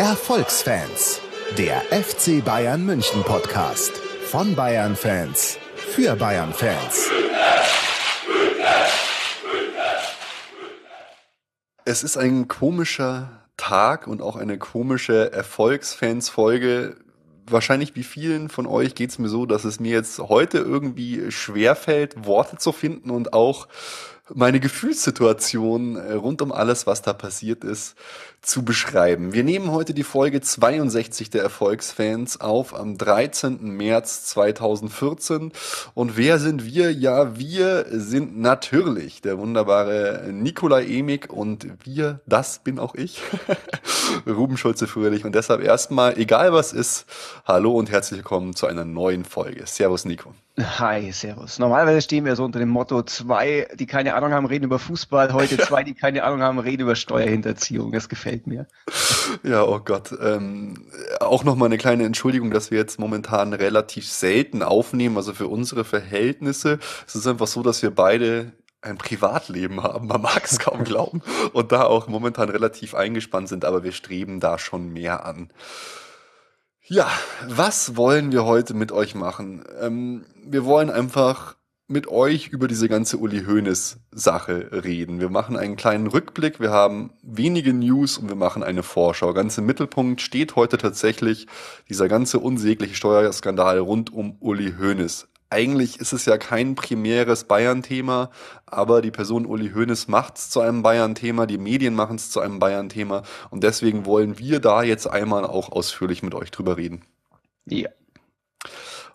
Erfolgsfans, der FC Bayern München Podcast von Bayern Fans für Bayern Fans. Es ist ein komischer Tag und auch eine komische Erfolgsfans-Folge. Wahrscheinlich wie vielen von euch geht es mir so, dass es mir jetzt heute irgendwie schwerfällt, Worte zu finden und auch meine Gefühlssituation äh, rund um alles, was da passiert ist, zu beschreiben. Wir nehmen heute die Folge 62 der Erfolgsfans auf am 13. März 2014. Und wer sind wir? Ja, wir sind natürlich der wunderbare Nikolai Emig und wir, das bin auch ich, Ruben Schulze-Fröhlich. Und deshalb erstmal, egal was ist, hallo und herzlich willkommen zu einer neuen Folge. Servus, Nico. Hi, servus. Normalerweise stehen wir so unter dem Motto, zwei, die keine Ahnung haben, reden über Fußball, heute zwei, die keine Ahnung haben, reden über Steuerhinterziehung. Das gefällt mir. Ja, oh Gott. Ähm, auch nochmal eine kleine Entschuldigung, dass wir jetzt momentan relativ selten aufnehmen, also für unsere Verhältnisse. Es ist einfach so, dass wir beide ein Privatleben haben, man mag es kaum glauben, und da auch momentan relativ eingespannt sind, aber wir streben da schon mehr an. Ja, was wollen wir heute mit euch machen? Ähm, wir wollen einfach mit euch über diese ganze Uli Hoeneß Sache reden. Wir machen einen kleinen Rückblick, wir haben wenige News und wir machen eine Vorschau. Ganz im Mittelpunkt steht heute tatsächlich dieser ganze unsägliche Steuerskandal rund um Uli Hoeneß. Eigentlich ist es ja kein primäres Bayern-Thema, aber die Person Uli Hoeneß macht es zu einem Bayern-Thema, die Medien machen es zu einem Bayern-Thema und deswegen wollen wir da jetzt einmal auch ausführlich mit euch drüber reden. Ja.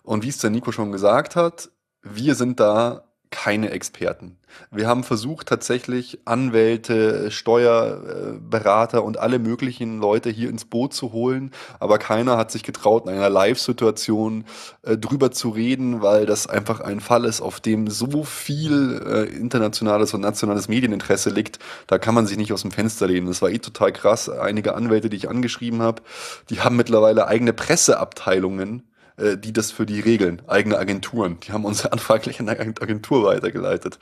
Und wie es der Nico schon gesagt hat, wir sind da keine Experten. Wir haben versucht, tatsächlich Anwälte, Steuerberater und alle möglichen Leute hier ins Boot zu holen, aber keiner hat sich getraut, in einer Live-Situation äh, drüber zu reden, weil das einfach ein Fall ist, auf dem so viel äh, internationales und nationales Medieninteresse liegt. Da kann man sich nicht aus dem Fenster lehnen. Das war eh total krass. Einige Anwälte, die ich angeschrieben habe, die haben mittlerweile eigene Presseabteilungen äh, die das für die regeln, eigene Agenturen. Die haben unsere Anfrage gleich an eine Agentur weitergeleitet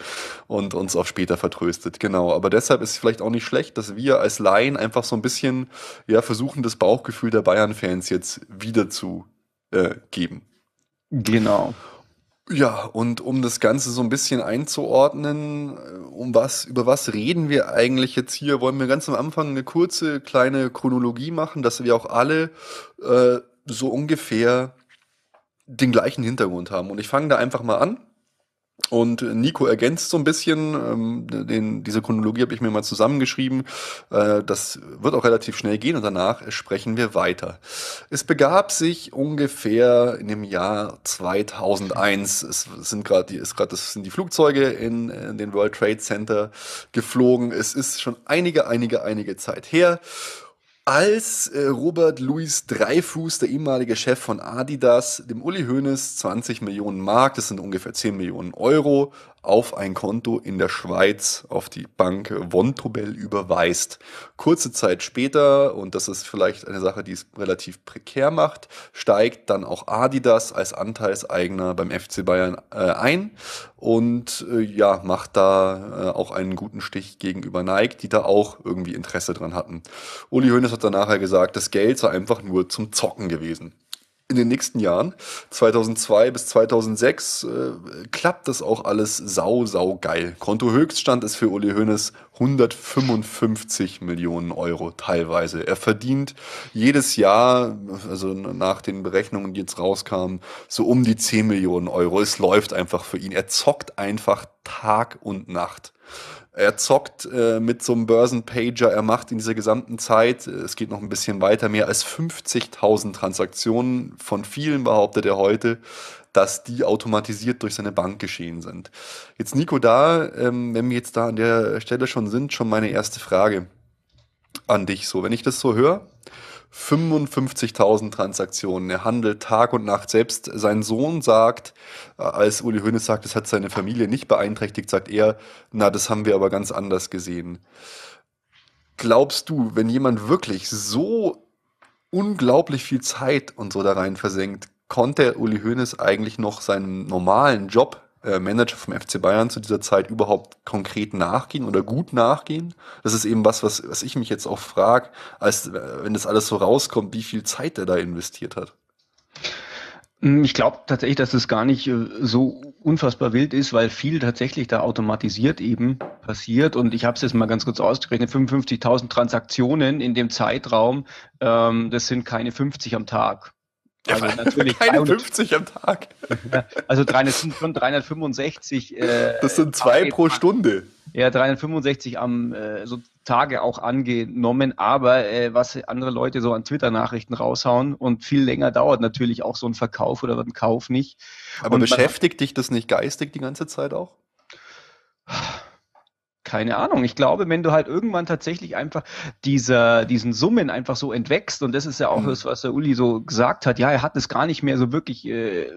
und uns auf später vertröstet. Genau. Aber deshalb ist es vielleicht auch nicht schlecht, dass wir als Laien einfach so ein bisschen ja versuchen, das Bauchgefühl der Bayern-Fans jetzt wiederzugeben. Äh, geben. genau. Ja, und um das Ganze so ein bisschen einzuordnen, äh, um was, über was reden wir eigentlich jetzt hier, wollen wir ganz am Anfang eine kurze kleine Chronologie machen, dass wir auch alle äh, so ungefähr den gleichen Hintergrund haben. Und ich fange da einfach mal an. Und Nico ergänzt so ein bisschen, ähm, den, diese Chronologie habe ich mir mal zusammengeschrieben. Äh, das wird auch relativ schnell gehen und danach sprechen wir weiter. Es begab sich ungefähr in dem Jahr 2001. Es sind gerade sind die Flugzeuge in, in den World Trade Center geflogen. Es ist schon einige, einige, einige Zeit her als äh, Robert Louis Dreifuß, der ehemalige Chef von Adidas, dem Uli Hoeneß 20 Millionen Mark, das sind ungefähr 10 Millionen Euro, auf ein Konto in der Schweiz auf die Bank Vontobel überweist. Kurze Zeit später, und das ist vielleicht eine Sache, die es relativ prekär macht, steigt dann auch Adidas als Anteilseigner beim FC Bayern äh, ein und äh, ja, macht da äh, auch einen guten Stich gegenüber Nike, die da auch irgendwie Interesse dran hatten. Uli Hoeneß hat dann nachher gesagt, das Geld sei einfach nur zum Zocken gewesen in den nächsten Jahren, 2002 bis 2006, äh, klappt das auch alles sau, sau geil. Kontohöchststand ist für Uli Hoeneß 155 Millionen Euro teilweise. Er verdient jedes Jahr, also nach den Berechnungen, die jetzt rauskamen, so um die 10 Millionen Euro. Es läuft einfach für ihn. Er zockt einfach Tag und Nacht. Er zockt äh, mit so einem Börsenpager. Er macht in dieser gesamten Zeit, äh, es geht noch ein bisschen weiter, mehr als 50.000 Transaktionen. Von vielen behauptet er heute, dass die automatisiert durch seine Bank geschehen sind. Jetzt Nico, da, ähm, wenn wir jetzt da an der Stelle schon sind, schon meine erste Frage an dich. So, wenn ich das so höre, 55.000 Transaktionen. Er handelt Tag und Nacht. Selbst sein Sohn sagt, äh, als Uli Hoeneß sagt, das hat seine Familie nicht beeinträchtigt, sagt er, na, das haben wir aber ganz anders gesehen. Glaubst du, wenn jemand wirklich so unglaublich viel Zeit und so da rein versenkt, konnte Uli Hoeneß eigentlich noch seinen normalen Job äh, Manager vom FC Bayern zu dieser Zeit überhaupt konkret nachgehen oder gut nachgehen? Das ist eben was, was, was ich mich jetzt auch frage, als äh, wenn das alles so rauskommt, wie viel Zeit er da investiert hat. Hm, ich glaube tatsächlich, dass das gar nicht äh, so unfassbar wild ist, weil viel tatsächlich da automatisiert eben passiert. Und ich habe es jetzt mal ganz kurz ausgerechnet, 55.000 Transaktionen in dem Zeitraum, ähm, das sind keine 50 am Tag. Also ja, natürlich keine 50 am Tag. also 300, sind schon 365. Äh, das sind zwei pro Stunde. Ja, 365 am äh, so Tage auch angenommen, aber äh, was andere Leute so an Twitter-Nachrichten raushauen und viel länger dauert natürlich auch so ein Verkauf oder ein Kauf nicht. Aber und beschäftigt dich das nicht geistig die ganze Zeit auch? keine Ahnung. Ich glaube, wenn du halt irgendwann tatsächlich einfach dieser, diesen Summen einfach so entwächst, und das ist ja auch mhm. das, was der Uli so gesagt hat, ja, er hat es gar nicht mehr so wirklich äh,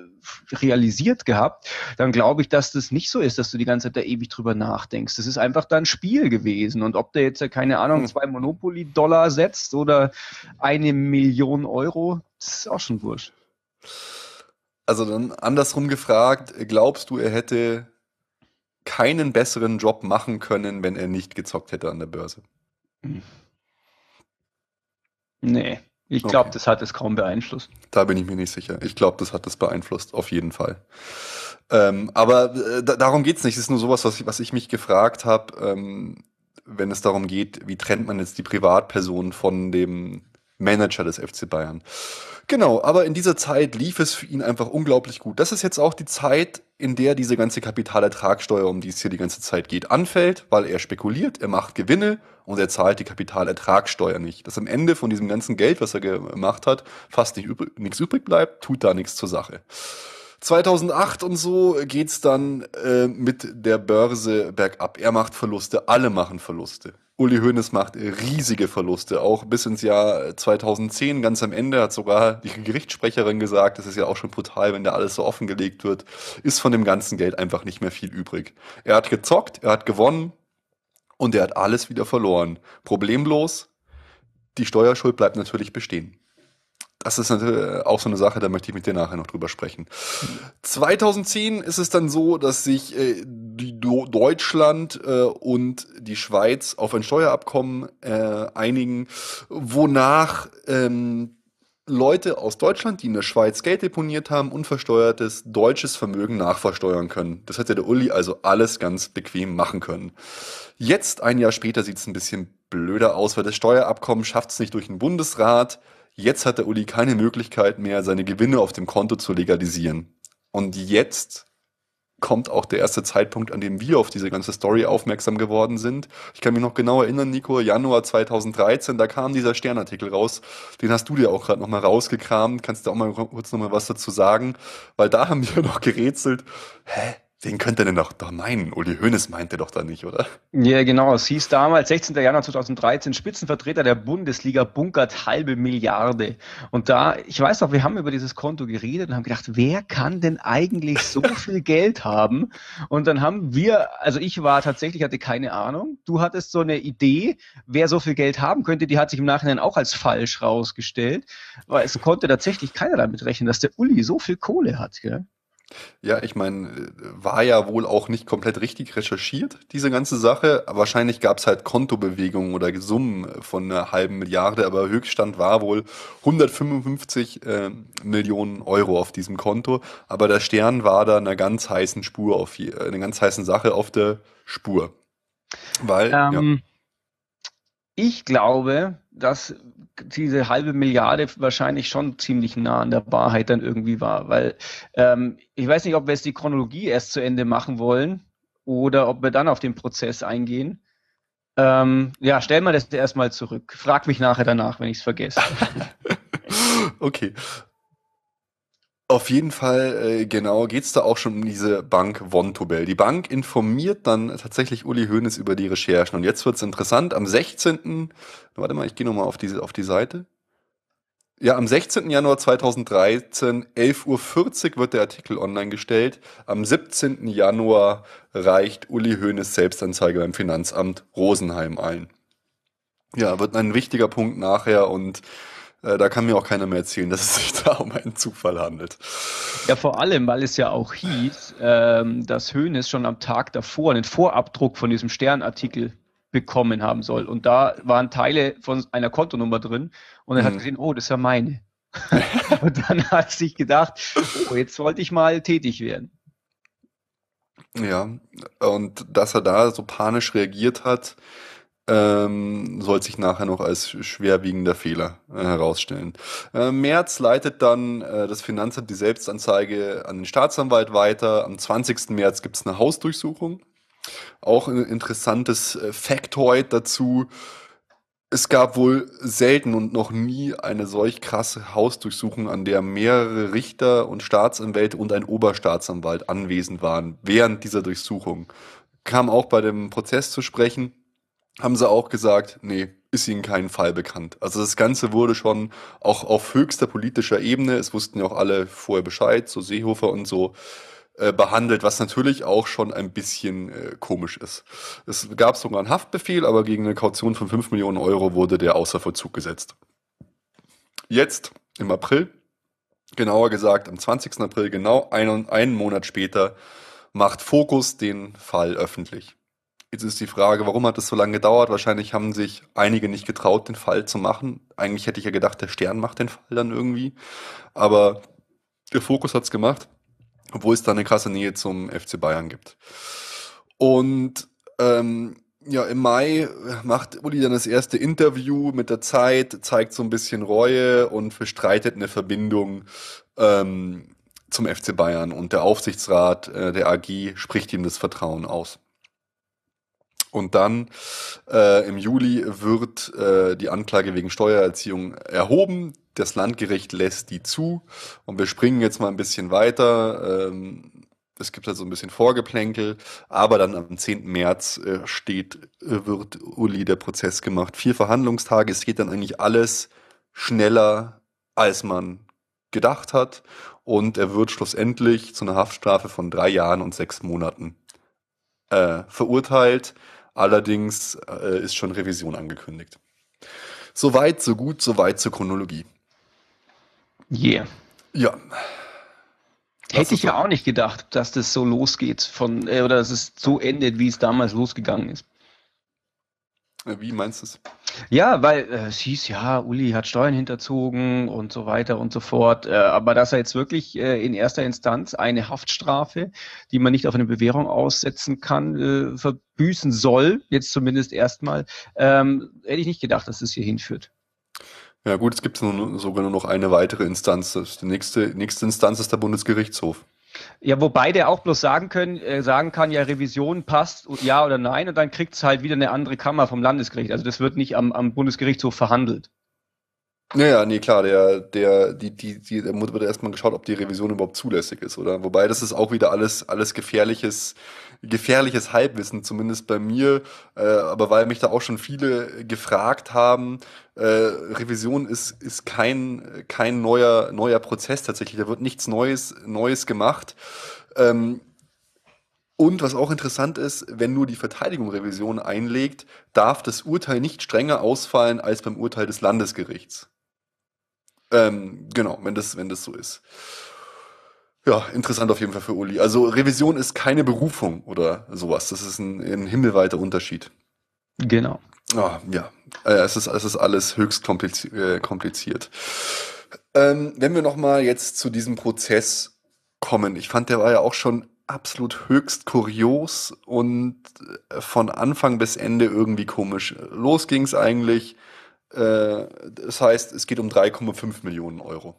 realisiert gehabt, dann glaube ich, dass das nicht so ist, dass du die ganze Zeit da ewig drüber nachdenkst. Das ist einfach dann Spiel gewesen. Und ob der jetzt, keine Ahnung, mhm. zwei Monopoly-Dollar setzt oder eine Million Euro, das ist auch schon wurscht. Also dann andersrum gefragt, glaubst du, er hätte keinen besseren Job machen können, wenn er nicht gezockt hätte an der Börse. Nee, ich glaube, okay. das hat es kaum beeinflusst. Da bin ich mir nicht sicher. Ich glaube, das hat es beeinflusst, auf jeden Fall. Ähm, aber äh, darum geht es nicht. Es ist nur sowas, was ich, was ich mich gefragt habe, ähm, wenn es darum geht, wie trennt man jetzt die Privatperson von dem Manager des FC Bayern. Genau, aber in dieser Zeit lief es für ihn einfach unglaublich gut. Das ist jetzt auch die Zeit, in der diese ganze Kapitalertragssteuer, um die es hier die ganze Zeit geht, anfällt, weil er spekuliert, er macht Gewinne und er zahlt die Kapitalertragssteuer nicht. Dass am Ende von diesem ganzen Geld, was er gemacht hat, fast nicht übrig, nichts übrig bleibt, tut da nichts zur Sache. 2008 und so geht's dann äh, mit der Börse bergab. Er macht Verluste, alle machen Verluste. Uli Hoeneß macht riesige Verluste, auch bis ins Jahr 2010, ganz am Ende hat sogar die Gerichtssprecherin gesagt, das ist ja auch schon brutal, wenn da alles so offengelegt wird, ist von dem ganzen Geld einfach nicht mehr viel übrig. Er hat gezockt, er hat gewonnen und er hat alles wieder verloren. Problemlos, die Steuerschuld bleibt natürlich bestehen. Das ist natürlich auch so eine Sache, da möchte ich mit dir nachher noch drüber sprechen. 2010 ist es dann so, dass sich äh, Deutschland äh, und die Schweiz auf ein Steuerabkommen äh, einigen, wonach ähm, Leute aus Deutschland, die in der Schweiz Geld deponiert haben, unversteuertes deutsches Vermögen nachversteuern können. Das hätte der Uli also alles ganz bequem machen können. Jetzt, ein Jahr später, sieht es ein bisschen blöder aus, weil das Steuerabkommen schafft es nicht durch den Bundesrat. Jetzt hat der Uli keine Möglichkeit mehr, seine Gewinne auf dem Konto zu legalisieren. Und jetzt kommt auch der erste Zeitpunkt, an dem wir auf diese ganze Story aufmerksam geworden sind. Ich kann mich noch genau erinnern, Nico, Januar 2013, da kam dieser Sternartikel raus. Den hast du dir auch gerade nochmal rausgekramt. Kannst du auch mal kurz nochmal was dazu sagen? Weil da haben wir noch gerätselt. Hä? Wen könnte denn doch, doch meinen? Uli Hoeneß meinte doch da nicht, oder? Ja, genau. Es hieß damals, 16. Januar 2013, Spitzenvertreter der Bundesliga bunkert halbe Milliarde. Und da, ich weiß noch, wir haben über dieses Konto geredet und haben gedacht, wer kann denn eigentlich so viel Geld haben? Und dann haben wir, also ich war tatsächlich, hatte keine Ahnung. Du hattest so eine Idee, wer so viel Geld haben könnte. Die hat sich im Nachhinein auch als falsch rausgestellt. Weil es konnte tatsächlich keiner damit rechnen, dass der Uli so viel Kohle hat, gell? Ja, ich meine, war ja wohl auch nicht komplett richtig recherchiert, diese ganze Sache. Wahrscheinlich gab es halt Kontobewegungen oder Summen von einer halben Milliarde, aber Höchststand war wohl 155 äh, Millionen Euro auf diesem Konto. Aber der Stern war da einer ganz heißen Spur auf einer ganz heißen Sache auf der Spur. Weil, ähm, ja. Ich glaube, dass diese halbe Milliarde wahrscheinlich schon ziemlich nah an der Wahrheit dann irgendwie war. Weil ähm, ich weiß nicht, ob wir jetzt die Chronologie erst zu Ende machen wollen oder ob wir dann auf den Prozess eingehen. Ähm, ja, stell mal das erstmal zurück. Frag mich nachher danach, wenn ich es vergesse. okay. Auf jeden Fall, äh, genau, geht's da auch schon um diese Bank Vontobel. Die Bank informiert dann tatsächlich Uli Hoeneß über die Recherchen. Und jetzt wird's interessant. Am 16. Warte mal, ich gehe nochmal auf, diese, auf die Seite. Ja, am 16. Januar 2013, 11.40 Uhr wird der Artikel online gestellt. Am 17. Januar reicht Uli Hoeneß Selbstanzeige beim Finanzamt Rosenheim ein. Ja, wird ein wichtiger Punkt nachher und da kann mir auch keiner mehr erzählen, dass es sich da um einen Zufall handelt. Ja, vor allem, weil es ja auch hieß, ähm, dass Hoeneß schon am Tag davor einen Vorabdruck von diesem Sternartikel bekommen haben soll. Und da waren Teile von einer Kontonummer drin und er mhm. hat gesehen, oh, das ist ja meine. und dann hat er sich gedacht, oh, jetzt wollte ich mal tätig werden. Ja, und dass er da so panisch reagiert hat, ähm, soll sich nachher noch als schwerwiegender Fehler äh, herausstellen. Äh, März leitet dann äh, das Finanzamt die Selbstanzeige an den Staatsanwalt weiter. Am 20. März gibt es eine Hausdurchsuchung. Auch ein interessantes äh, Factoid dazu. Es gab wohl selten und noch nie eine solch krasse Hausdurchsuchung, an der mehrere Richter und Staatsanwälte und ein Oberstaatsanwalt anwesend waren während dieser Durchsuchung. Kam auch bei dem Prozess zu sprechen, haben sie auch gesagt, nee, ist ihnen kein Fall bekannt. Also das Ganze wurde schon auch auf höchster politischer Ebene, es wussten ja auch alle vorher Bescheid, so Seehofer und so, äh, behandelt, was natürlich auch schon ein bisschen äh, komisch ist. Es gab sogar einen Haftbefehl, aber gegen eine Kaution von 5 Millionen Euro wurde der außer Vollzug gesetzt. Jetzt, im April, genauer gesagt am 20. April, genau einen, einen Monat später, macht Fokus den Fall öffentlich. Jetzt ist die Frage, warum hat es so lange gedauert? Wahrscheinlich haben sich einige nicht getraut, den Fall zu machen. Eigentlich hätte ich ja gedacht, der Stern macht den Fall dann irgendwie. Aber der Fokus hat es gemacht obwohl es da eine krasse Nähe zum FC Bayern gibt. Und ähm, ja, im Mai macht Uli dann das erste Interview mit der Zeit, zeigt so ein bisschen Reue und bestreitet eine Verbindung ähm, zum FC Bayern. Und der Aufsichtsrat äh, der AG spricht ihm das Vertrauen aus. Und dann äh, im Juli wird äh, die Anklage wegen Steuererziehung erhoben. Das Landgericht lässt die zu. Und wir springen jetzt mal ein bisschen weiter. Ähm, es gibt halt so ein bisschen Vorgeplänkel, aber dann am 10. März äh, steht, äh, wird Uli der Prozess gemacht. Vier Verhandlungstage, es geht dann eigentlich alles schneller, als man gedacht hat. Und er wird schlussendlich zu einer Haftstrafe von drei Jahren und sechs Monaten äh, verurteilt. Allerdings äh, ist schon Revision angekündigt. Soweit, so gut, soweit zur Chronologie. Yeah. Ja. Hätte ich ja auch nicht gedacht, dass das so losgeht von, äh, oder dass es so endet, wie es damals losgegangen ist. Wie meinst du es? Ja, weil äh, es hieß, ja, Uli hat Steuern hinterzogen und so weiter und so fort. Äh, aber dass er jetzt wirklich äh, in erster Instanz eine Haftstrafe, die man nicht auf eine Bewährung aussetzen kann, äh, verbüßen soll, jetzt zumindest erstmal, ähm, hätte ich nicht gedacht, dass es hier hinführt. Ja gut, es gibt sogar nur noch eine weitere Instanz. Die nächste, nächste Instanz ist der Bundesgerichtshof. Ja, wobei der auch bloß sagen können, äh, sagen kann, ja, Revision passt, ja oder nein, und dann kriegt es halt wieder eine andere Kammer vom Landesgericht. Also das wird nicht am, am Bundesgerichtshof verhandelt. Naja, nee, klar, der, der, die, die, die, da wird erstmal geschaut, ob die Revision überhaupt zulässig ist, oder? Wobei das ist auch wieder alles, alles gefährliches, gefährliches Halbwissen, zumindest bei mir, äh, aber weil mich da auch schon viele gefragt haben, äh, Revision ist, ist kein, kein neuer, neuer Prozess tatsächlich, da wird nichts Neues, Neues gemacht. Ähm, und was auch interessant ist, wenn nur die Verteidigung Revision einlegt, darf das Urteil nicht strenger ausfallen als beim Urteil des Landesgerichts. Ähm, genau, wenn das, wenn das so ist. Ja, interessant auf jeden Fall für Uli. Also Revision ist keine Berufung oder sowas. Das ist ein, ein himmelweiter Unterschied. Genau. Oh, ja, äh, es, ist, es ist alles höchst kompliziert. Äh, kompliziert. Ähm, wenn wir nochmal jetzt zu diesem Prozess kommen. Ich fand, der war ja auch schon absolut höchst kurios und äh, von Anfang bis Ende irgendwie komisch. Los ging es eigentlich äh, das heißt, es geht um 3,5 Millionen Euro.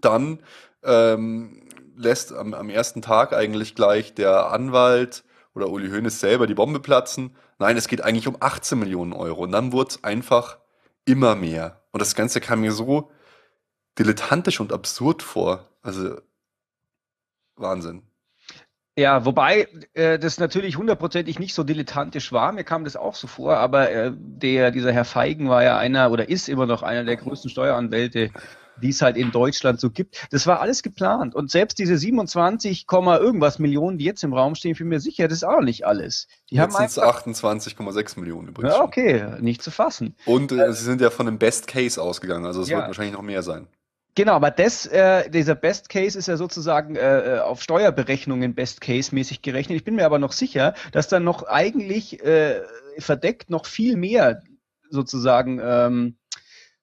Dann ähm, lässt am, am, ersten Tag eigentlich gleich der Anwalt oder Uli Hoeneß selber die Bombe platzen. Nein, es geht eigentlich um 18 Millionen Euro. Und dann wurde es einfach immer mehr. Und das Ganze kam mir so dilettantisch und absurd vor. Also Wahnsinn. Ja, wobei äh, das natürlich hundertprozentig nicht so dilettantisch war. Mir kam das auch so vor, aber äh, der, dieser Herr Feigen war ja einer oder ist immer noch einer der größten Steueranwälte die es halt in Deutschland so gibt. Das war alles geplant. Und selbst diese 27, irgendwas Millionen, die jetzt im Raum stehen, für mir sicher, das ist auch nicht alles. Die jetzt haben sind 28,6 Millionen übrigens. Ja, okay, nicht zu fassen. Und äh, sie sind ja von einem Best Case ausgegangen, also es ja. wird wahrscheinlich noch mehr sein. Genau, aber das, äh, dieser Best Case ist ja sozusagen äh, äh, auf Steuerberechnungen Best Case mäßig gerechnet. Ich bin mir aber noch sicher, dass dann noch eigentlich äh, verdeckt noch viel mehr sozusagen ähm,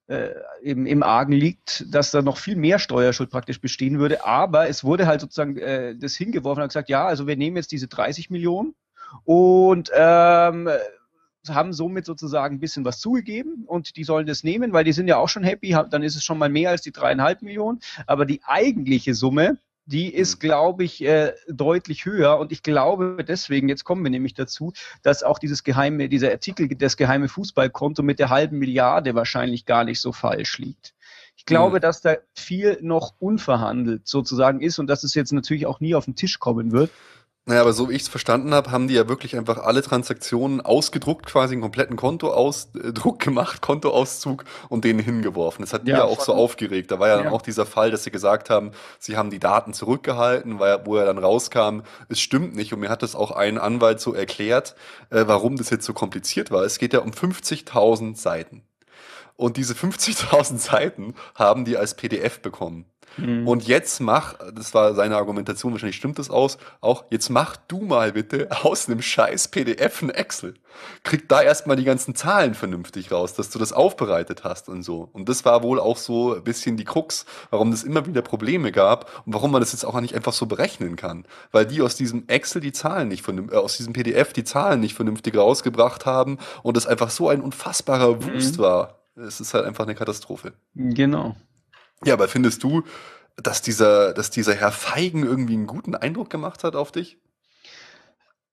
äh, im, im Argen liegt, dass da noch viel mehr Steuerschuld praktisch bestehen würde. Aber es wurde halt sozusagen äh, das hingeworfen und gesagt, ja, also wir nehmen jetzt diese 30 Millionen und ähm, haben somit sozusagen ein bisschen was zugegeben und die sollen das nehmen, weil die sind ja auch schon happy, dann ist es schon mal mehr als die dreieinhalb Millionen. Aber die eigentliche Summe, die ist, mhm. glaube ich, äh, deutlich höher. Und ich glaube deswegen, jetzt kommen wir nämlich dazu, dass auch dieses geheime, dieser Artikel, das geheime Fußballkonto mit der halben Milliarde wahrscheinlich gar nicht so falsch liegt. Ich glaube, mhm. dass da viel noch unverhandelt sozusagen ist und dass es jetzt natürlich auch nie auf den Tisch kommen wird. Naja, aber so wie ich es verstanden habe, haben die ja wirklich einfach alle Transaktionen ausgedruckt, quasi einen kompletten Kontoausdruck gemacht, Kontoauszug und den hingeworfen. Das hat die ja, ja auch so aufgeregt. Da war ja, ja, dann auch dieser Fall, dass sie gesagt haben, sie haben die Daten zurückgehalten, weil, wo er dann rauskam, es stimmt nicht. Und mir hat das auch ein Anwalt so erklärt, äh, warum das jetzt so kompliziert war. Es geht ja um 50.000 Seiten. Und diese 50.000 Seiten haben die als PDF bekommen. Mhm. Und jetzt mach, das war seine Argumentation, wahrscheinlich stimmt das aus, auch jetzt mach du mal bitte aus einem scheiß PDF ein Excel. Krieg da erstmal die ganzen Zahlen vernünftig raus, dass du das aufbereitet hast und so. Und das war wohl auch so ein bisschen die Krux, warum es immer wieder Probleme gab und warum man das jetzt auch nicht einfach so berechnen kann. Weil die aus diesem Excel die Zahlen nicht vernünftig, äh, aus diesem PDF die Zahlen nicht vernünftig rausgebracht haben und es einfach so ein unfassbarer Wust mhm. war. Es ist halt einfach eine Katastrophe. Genau. Ja, aber findest du, dass dieser, dass dieser Herr Feigen irgendwie einen guten Eindruck gemacht hat auf dich?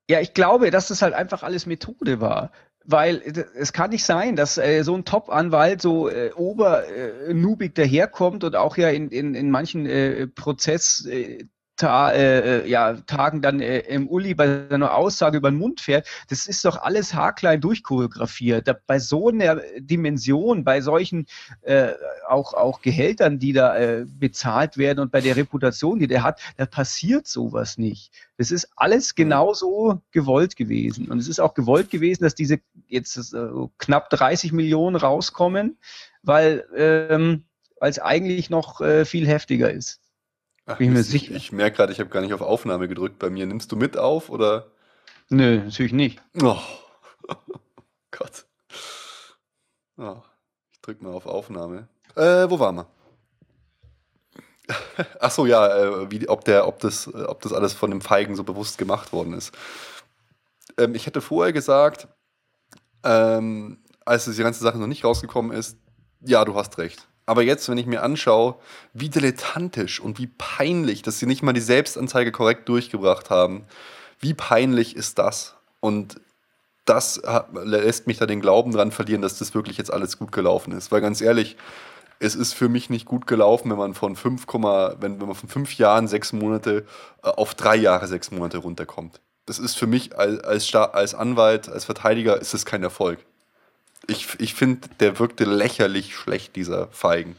Ja, ich glaube, dass das halt einfach alles Methode war. Weil es kann nicht sein, dass äh, so ein Top-Anwalt so äh, obernubig äh, daherkommt und auch ja in, in, in manchen äh, Prozess, äh, Ta äh, ja, Tagen dann äh, im Uli bei seiner Aussage über den Mund fährt, das ist doch alles haarklein durchchoreografiert. Da, bei so einer Dimension, bei solchen äh, auch, auch Gehältern, die da äh, bezahlt werden und bei der Reputation, die der hat, da passiert sowas nicht. Das ist alles mhm. genauso gewollt gewesen. Und es ist auch gewollt gewesen, dass diese jetzt äh, knapp 30 Millionen rauskommen, weil ähm, es eigentlich noch äh, viel heftiger ist. Ach, Bin ich mir sicher. Ich, ich merke gerade, ich habe gar nicht auf Aufnahme gedrückt bei mir. Nimmst du mit auf oder? Nö, natürlich nicht. Oh. Gott. Oh. Ich drücke mal auf Aufnahme. Äh, wo waren wir? Ach so, ja, äh, wie, ob, der, ob, das, ob das alles von dem Feigen so bewusst gemacht worden ist. Ähm, ich hätte vorher gesagt, ähm, als die ganze Sache noch nicht rausgekommen ist, ja, du hast recht. Aber jetzt, wenn ich mir anschaue, wie dilettantisch und wie peinlich, dass sie nicht mal die Selbstanzeige korrekt durchgebracht haben, wie peinlich ist das? Und das lässt mich da den Glauben dran verlieren, dass das wirklich jetzt alles gut gelaufen ist. Weil ganz ehrlich, es ist für mich nicht gut gelaufen, wenn man von 5, wenn, wenn man von fünf Jahren sechs Monate äh, auf drei Jahre sechs Monate runterkommt. Das ist für mich als, als, als Anwalt, als Verteidiger, ist es kein Erfolg. Ich, ich finde, der wirkte lächerlich schlecht, dieser Feigen.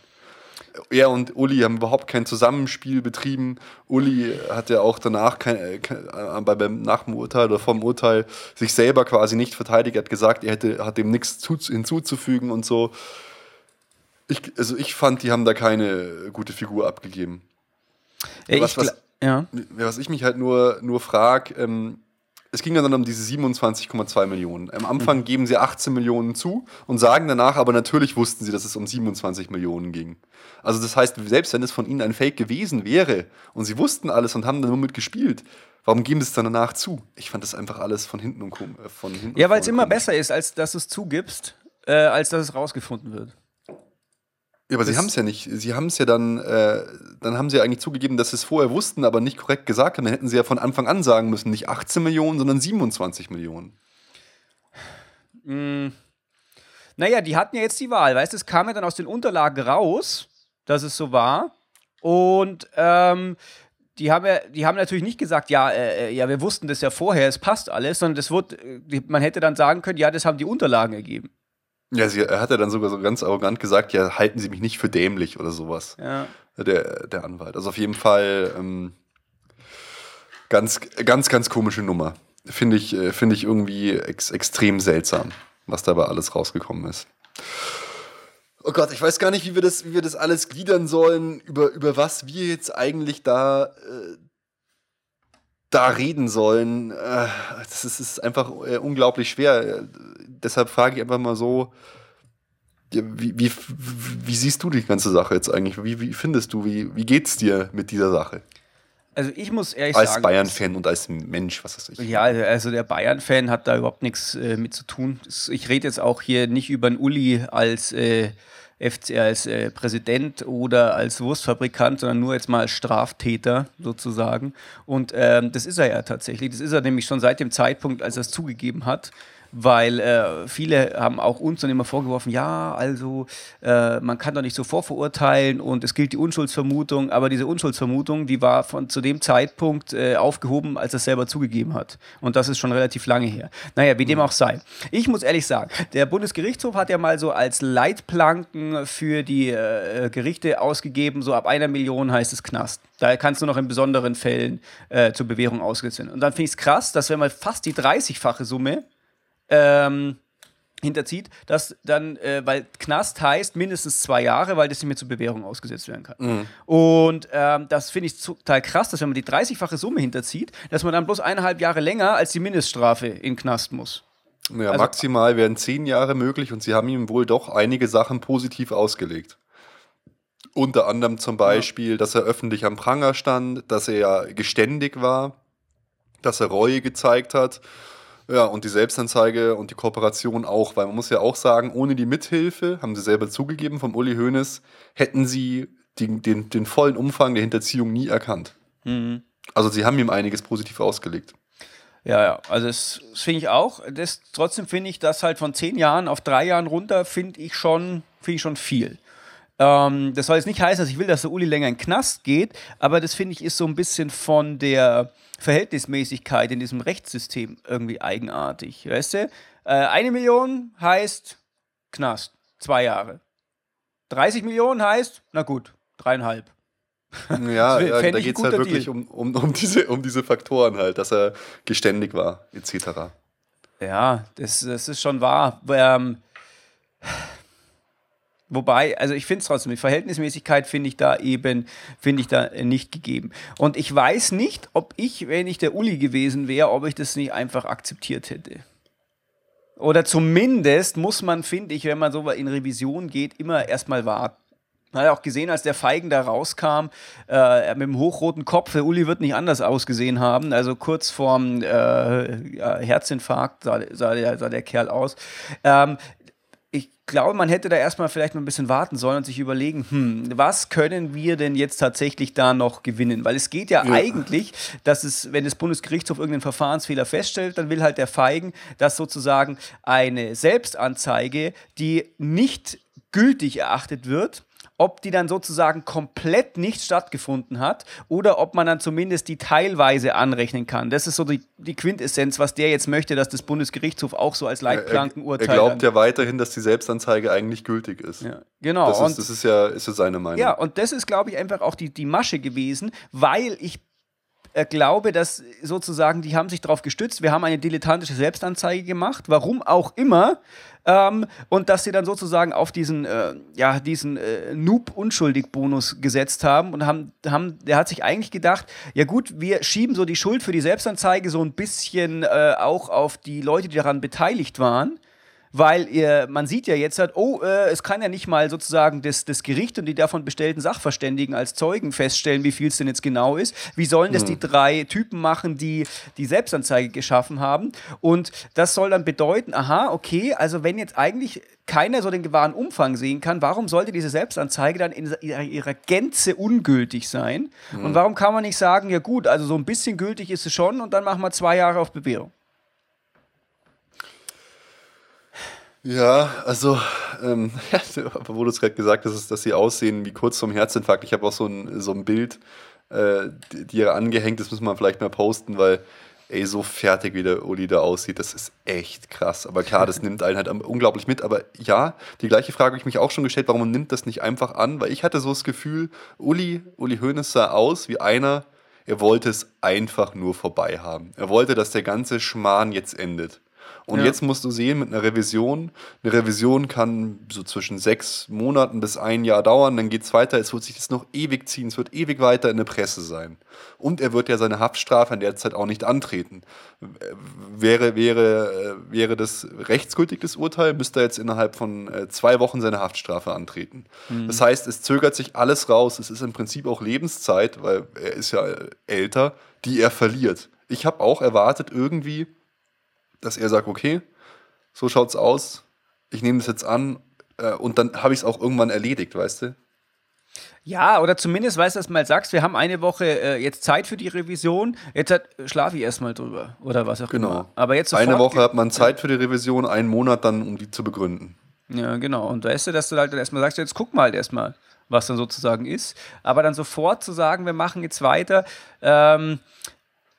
Er und Uli haben überhaupt kein Zusammenspiel betrieben. Uli hat ja auch danach kein, kein, äh, beim nach dem Urteil oder vom Urteil sich selber quasi nicht verteidigt. Er hat gesagt, er hätte, hat dem nichts zu, hinzuzufügen und so. Ich, also ich fand, die haben da keine gute Figur abgegeben. Ja, was, was, ja. was ich mich halt nur, nur frage, ähm, es ging dann um diese 27,2 Millionen. Am Anfang geben sie 18 Millionen zu und sagen danach, aber natürlich wussten sie, dass es um 27 Millionen ging. Also das heißt, selbst wenn es von ihnen ein Fake gewesen wäre und sie wussten alles und haben dann nur mitgespielt, warum geben sie es dann danach zu? Ich fand das einfach alles von hinten und äh, von hinten. Ja, weil es immer besser ist, als dass du es zugibst, äh, als dass es rausgefunden wird. Ja, aber sie haben es ja nicht. Sie haben es ja dann, äh, dann haben sie ja eigentlich zugegeben, dass sie es vorher wussten, aber nicht korrekt gesagt haben. Dann hätten sie ja von Anfang an sagen müssen, nicht 18 Millionen, sondern 27 Millionen. Mm. Naja, die hatten ja jetzt die Wahl, weißt du, es kam ja dann aus den Unterlagen raus, dass es so war. Und ähm, die haben ja, die haben natürlich nicht gesagt, ja, äh, äh ja, wir wussten das ja vorher, es passt alles, sondern das wird, man hätte dann sagen können, ja, das haben die Unterlagen ergeben. Ja, sie, er hat ja dann sogar so ganz arrogant gesagt, ja, halten Sie mich nicht für dämlich oder sowas. Ja. Der, der Anwalt. Also auf jeden Fall ähm, ganz, ganz, ganz komische Nummer. Finde ich, äh, finde ich irgendwie ex extrem seltsam, was dabei alles rausgekommen ist. Oh Gott, ich weiß gar nicht, wie wir das, wie wir das alles gliedern sollen, über, über was wir jetzt eigentlich da, äh, da reden sollen. Äh, das ist, ist einfach äh, unglaublich schwer. Deshalb frage ich einfach mal so, wie, wie, wie, siehst du die ganze Sache jetzt eigentlich? Wie, wie findest du, wie, wie geht's dir mit dieser Sache? Also ich muss ehrlich als sagen. Als Bayern-Fan und als Mensch, was weiß ich. Ja, also der Bayern-Fan hat da überhaupt nichts äh, mit zu tun. Ich rede jetzt auch hier nicht über einen Uli als äh, FC als äh, Präsident oder als Wurstfabrikant, sondern nur jetzt mal als Straftäter sozusagen. Und ähm, das ist er ja tatsächlich. Das ist er nämlich schon seit dem Zeitpunkt, als er es zugegeben hat weil äh, viele haben auch uns dann immer vorgeworfen, ja, also äh, man kann doch nicht so vorverurteilen und es gilt die Unschuldsvermutung, aber diese Unschuldsvermutung, die war von zu dem Zeitpunkt äh, aufgehoben, als er es selber zugegeben hat. Und das ist schon relativ lange her. Naja, wie dem auch sei. Ich muss ehrlich sagen, der Bundesgerichtshof hat ja mal so als Leitplanken für die äh, Gerichte ausgegeben, so ab einer Million heißt es Knast. Da kannst du noch in besonderen Fällen äh, zur Bewährung ausgesetzt werden. Und dann finde ich es krass, dass wenn man fast die 30-fache Summe ähm, hinterzieht, dass dann, äh, weil Knast heißt mindestens zwei Jahre, weil das nicht mehr zur Bewährung ausgesetzt werden kann. Mhm. Und ähm, das finde ich total krass, dass wenn man die 30-fache Summe hinterzieht, dass man dann bloß eineinhalb Jahre länger als die Mindeststrafe in Knast muss. Ja, also, maximal wären zehn Jahre möglich und sie haben ihm wohl doch einige Sachen positiv ausgelegt. Unter anderem zum Beispiel, ja. dass er öffentlich am Pranger stand, dass er geständig war, dass er Reue gezeigt hat ja, und die Selbstanzeige und die Kooperation auch, weil man muss ja auch sagen, ohne die Mithilfe, haben sie selber zugegeben vom Uli Hoeneß, hätten sie die, den, den vollen Umfang der Hinterziehung nie erkannt. Mhm. Also sie haben ihm einiges positiv ausgelegt. Ja, ja, also das, das finde ich auch. Das, trotzdem finde ich das halt von zehn Jahren auf drei Jahren runter, finde ich schon, finde ich schon viel. Ähm, das soll jetzt nicht heißen, dass ich will, dass der Uli länger in den Knast geht, aber das finde ich ist so ein bisschen von der Verhältnismäßigkeit in diesem Rechtssystem irgendwie eigenartig. Weißt du? Äh, eine Million heißt Knast, zwei Jahre. 30 Millionen heißt, na gut, dreieinhalb. Ja, ja da geht es halt wirklich um, um, um, diese, um diese Faktoren halt, dass er geständig war, etc. Ja, das, das ist schon wahr. Ähm, Wobei, also ich finde es trotzdem, die Verhältnismäßigkeit finde ich da eben, finde ich da nicht gegeben. Und ich weiß nicht, ob ich, wenn ich der Uli gewesen wäre, ob ich das nicht einfach akzeptiert hätte. Oder zumindest muss man, finde ich, wenn man so in Revision geht, immer erstmal warten. Man hat auch gesehen, als der Feigen da rauskam, äh, mit dem hochroten Kopf, der Uli wird nicht anders ausgesehen haben. Also kurz vorm äh, Herzinfarkt sah, sah, der, sah der Kerl aus. Ähm, ich glaube, man hätte da erstmal vielleicht mal ein bisschen warten sollen und sich überlegen, hm, was können wir denn jetzt tatsächlich da noch gewinnen? Weil es geht ja, ja, eigentlich, dass es, wenn das Bundesgerichtshof irgendeinen Verfahrensfehler feststellt, dann will halt der Feigen, dass sozusagen eine Selbstanzeige, die nicht gültig erachtet wird, ob die dann sozusagen komplett nicht stattgefunden hat oder ob man dann zumindest die teilweise anrechnen kann. Das ist so die, die Quintessenz, was der jetzt möchte, dass das Bundesgerichtshof auch so als Leitplanken urteilt. Er glaubt ja weiterhin, dass die Selbstanzeige eigentlich gültig ist. Ja, genau. Das ist, das ist ja ist ja seine Meinung. Ja, und das ist, glaube ich, einfach auch die, die Masche gewesen, weil ich äh, glaube, dass sozusagen, die haben sich darauf gestützt, wir haben eine dilettantische Selbstanzeige gemacht, warum auch immer, ähm, und dass sie dann sozusagen auf diesen, äh, ja, diesen äh, Noob-Unschuldig-Bonus gesetzt haben und haben, haben, der hat sich eigentlich gedacht, ja gut, wir schieben so die Schuld für die Selbstanzeige so ein bisschen äh, auch auf die Leute, die daran beteiligt waren weil ihr, man sieht ja jetzt halt, oh, äh, es kann ja nicht mal sozusagen das, das Gericht und die davon bestellten Sachverständigen als Zeugen feststellen, wie viel es denn jetzt genau ist. Wie sollen das mhm. die drei Typen machen, die die Selbstanzeige geschaffen haben? Und das soll dann bedeuten, aha, okay, also wenn jetzt eigentlich keiner so den wahren Umfang sehen kann, warum sollte diese Selbstanzeige dann in ihrer Gänze ungültig sein? Mhm. Und warum kann man nicht sagen, ja gut, also so ein bisschen gültig ist es schon und dann machen wir zwei Jahre auf Bewährung? Ja, also, ähm, wo du es gerade gesagt hast, dass sie aussehen wie kurz vorm Herzinfarkt. Ich habe auch so ein, so ein Bild, äh, die, die angehängt ist, müssen wir vielleicht mal posten, weil ey, so fertig, wie der Uli da aussieht, das ist echt krass. Aber klar, das nimmt einen halt unglaublich mit. Aber ja, die gleiche Frage habe ich mich auch schon gestellt, warum nimmt das nicht einfach an? Weil ich hatte so das Gefühl, Uli, Uli Hoeneß sah aus wie einer, er wollte es einfach nur vorbei haben. Er wollte, dass der ganze Schmarrn jetzt endet. Und ja. jetzt musst du sehen, mit einer Revision, eine Revision kann so zwischen sechs Monaten bis ein Jahr dauern, dann geht es weiter, es wird sich das noch ewig ziehen, es wird ewig weiter in der Presse sein. Und er wird ja seine Haftstrafe in der Zeit auch nicht antreten. Wäre, wäre, äh, wäre das rechtsgültig, das Urteil, müsste er jetzt innerhalb von äh, zwei Wochen seine Haftstrafe antreten. Mhm. Das heißt, es zögert sich alles raus, es ist im Prinzip auch Lebenszeit, weil er ist ja älter, die er verliert. Ich habe auch erwartet, irgendwie, dass er sagt, okay, so schaut's aus, ich nehme das jetzt an äh, und dann habe ich es auch irgendwann erledigt, weißt du? Ja, oder zumindest, weißt du, dass du mal sagst, wir haben eine Woche äh, jetzt Zeit für die Revision, jetzt hat, schlafe ich erstmal drüber oder was auch genau. immer. Aber jetzt Eine Woche hat man Zeit für die Revision, einen Monat dann, um die zu begründen. Ja, genau. Und weißt du, dass du halt dann erstmal sagst, jetzt guck mal halt erstmal, was dann sozusagen ist. Aber dann sofort zu sagen, wir machen jetzt weiter, ähm,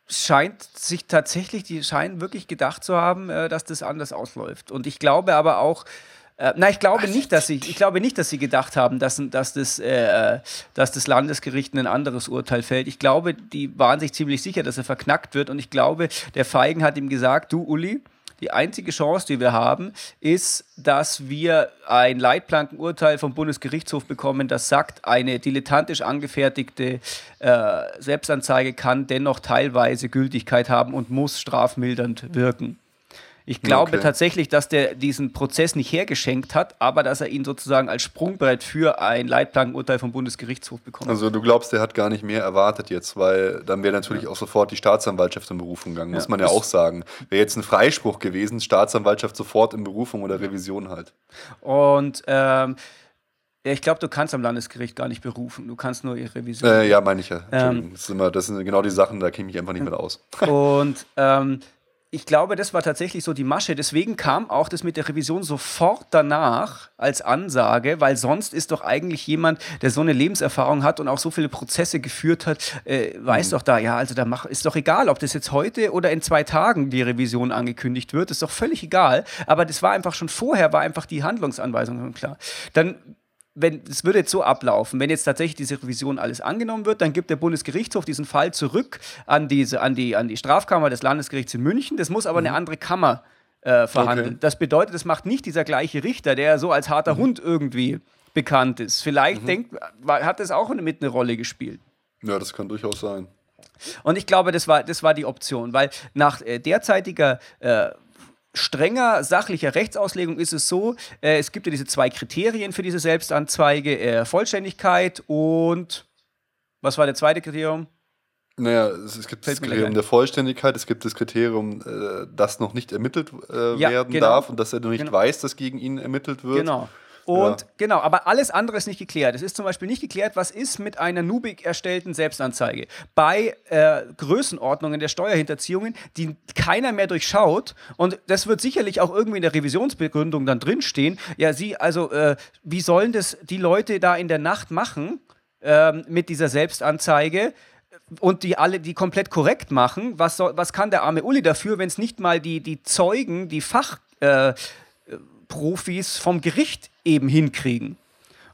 scheint sich tatsächlich, die scheinen wirklich gedacht zu haben, äh, dass das anders ausläuft. Und ich glaube aber auch, äh, na, ich glaube nicht, dass sie, ich glaube nicht, dass sie gedacht haben, dass, dass, das, äh, dass das Landesgericht ein anderes Urteil fällt. Ich glaube, die waren sich ziemlich sicher, dass er verknackt wird. Und ich glaube, der Feigen hat ihm gesagt, du Uli, die einzige Chance, die wir haben, ist, dass wir ein Leitplankenurteil vom Bundesgerichtshof bekommen, das sagt, eine dilettantisch angefertigte äh, Selbstanzeige kann dennoch teilweise Gültigkeit haben und muss strafmildernd wirken. Ich glaube okay. tatsächlich, dass der diesen Prozess nicht hergeschenkt hat, aber dass er ihn sozusagen als Sprungbrett für ein Leitplankenurteil vom Bundesgerichtshof bekommen hat. Also du glaubst, der hat gar nicht mehr erwartet jetzt, weil dann wäre natürlich ja. auch sofort die Staatsanwaltschaft in Berufung gegangen, ja. muss man ja auch sagen. Wäre jetzt ein Freispruch gewesen, Staatsanwaltschaft sofort in Berufung oder Revision halt. Und ähm, ja, ich glaube, du kannst am Landesgericht gar nicht berufen. Du kannst nur ihre Revision. Äh, ja, meine ich ja. Ähm, das, immer, das, sind genau die Sachen, da kenne ich mich einfach nicht mehr aus. Und ähm, ich glaube, das war tatsächlich so die Masche. Deswegen kam auch das mit der Revision sofort danach als Ansage, weil sonst ist doch eigentlich jemand, der so eine Lebenserfahrung hat und auch so viele Prozesse geführt hat, äh, weiß mhm. doch da, ja, also da mach, ist doch egal, ob das jetzt heute oder in zwei Tagen die Revision angekündigt wird, ist doch völlig egal. Aber das war einfach schon vorher, war einfach die Handlungsanweisung schon klar. Dann wenn es würde jetzt so ablaufen, wenn jetzt tatsächlich diese Revision alles angenommen wird, dann gibt der Bundesgerichtshof diesen Fall zurück an, diese, an, die, an die Strafkammer des Landesgerichts in München. Das muss aber mhm. eine andere Kammer äh, verhandeln. Okay. Das bedeutet, es macht nicht dieser gleiche Richter, der so als harter mhm. Hund irgendwie bekannt ist. Vielleicht mhm. denkt, hat das auch mit eine Rolle gespielt. Ja, das kann durchaus sein. Und ich glaube, das war, das war die Option, weil nach äh, derzeitiger äh, strenger sachlicher Rechtsauslegung ist es so, äh, es gibt ja diese zwei Kriterien für diese Selbstanzeige, äh, Vollständigkeit und was war der zweite Kriterium? Naja, es, gibt Fällt das Kriterium der Vollständigkeit, es gibt das Kriterium, äh, das noch nicht ermittelt äh, ja, werden genau. darf und dass er noch nicht genau. weiß, dass gegen ihn ermittelt wird. Genau. Und ja. genau, aber alles andere ist nicht geklärt. Es ist zum Beispiel nicht geklärt, was ist mit einer Nubik erstellten Selbstanzeige. Bei äh, Größenordnungen der Steuerhinterziehungen, die keiner mehr durchschaut, und das wird sicherlich auch irgendwie in der Revisionsbegründung dann drinstehen. Ja, sie, also, äh, wie sollen das die Leute da in der Nacht machen ähm, mit dieser Selbstanzeige? und die alle, die komplett korrekt machen, was, soll, was kann der arme Uli dafür, wenn es nicht mal die, die Zeugen, die Fach, äh, vom Gericht eben hinkriegen.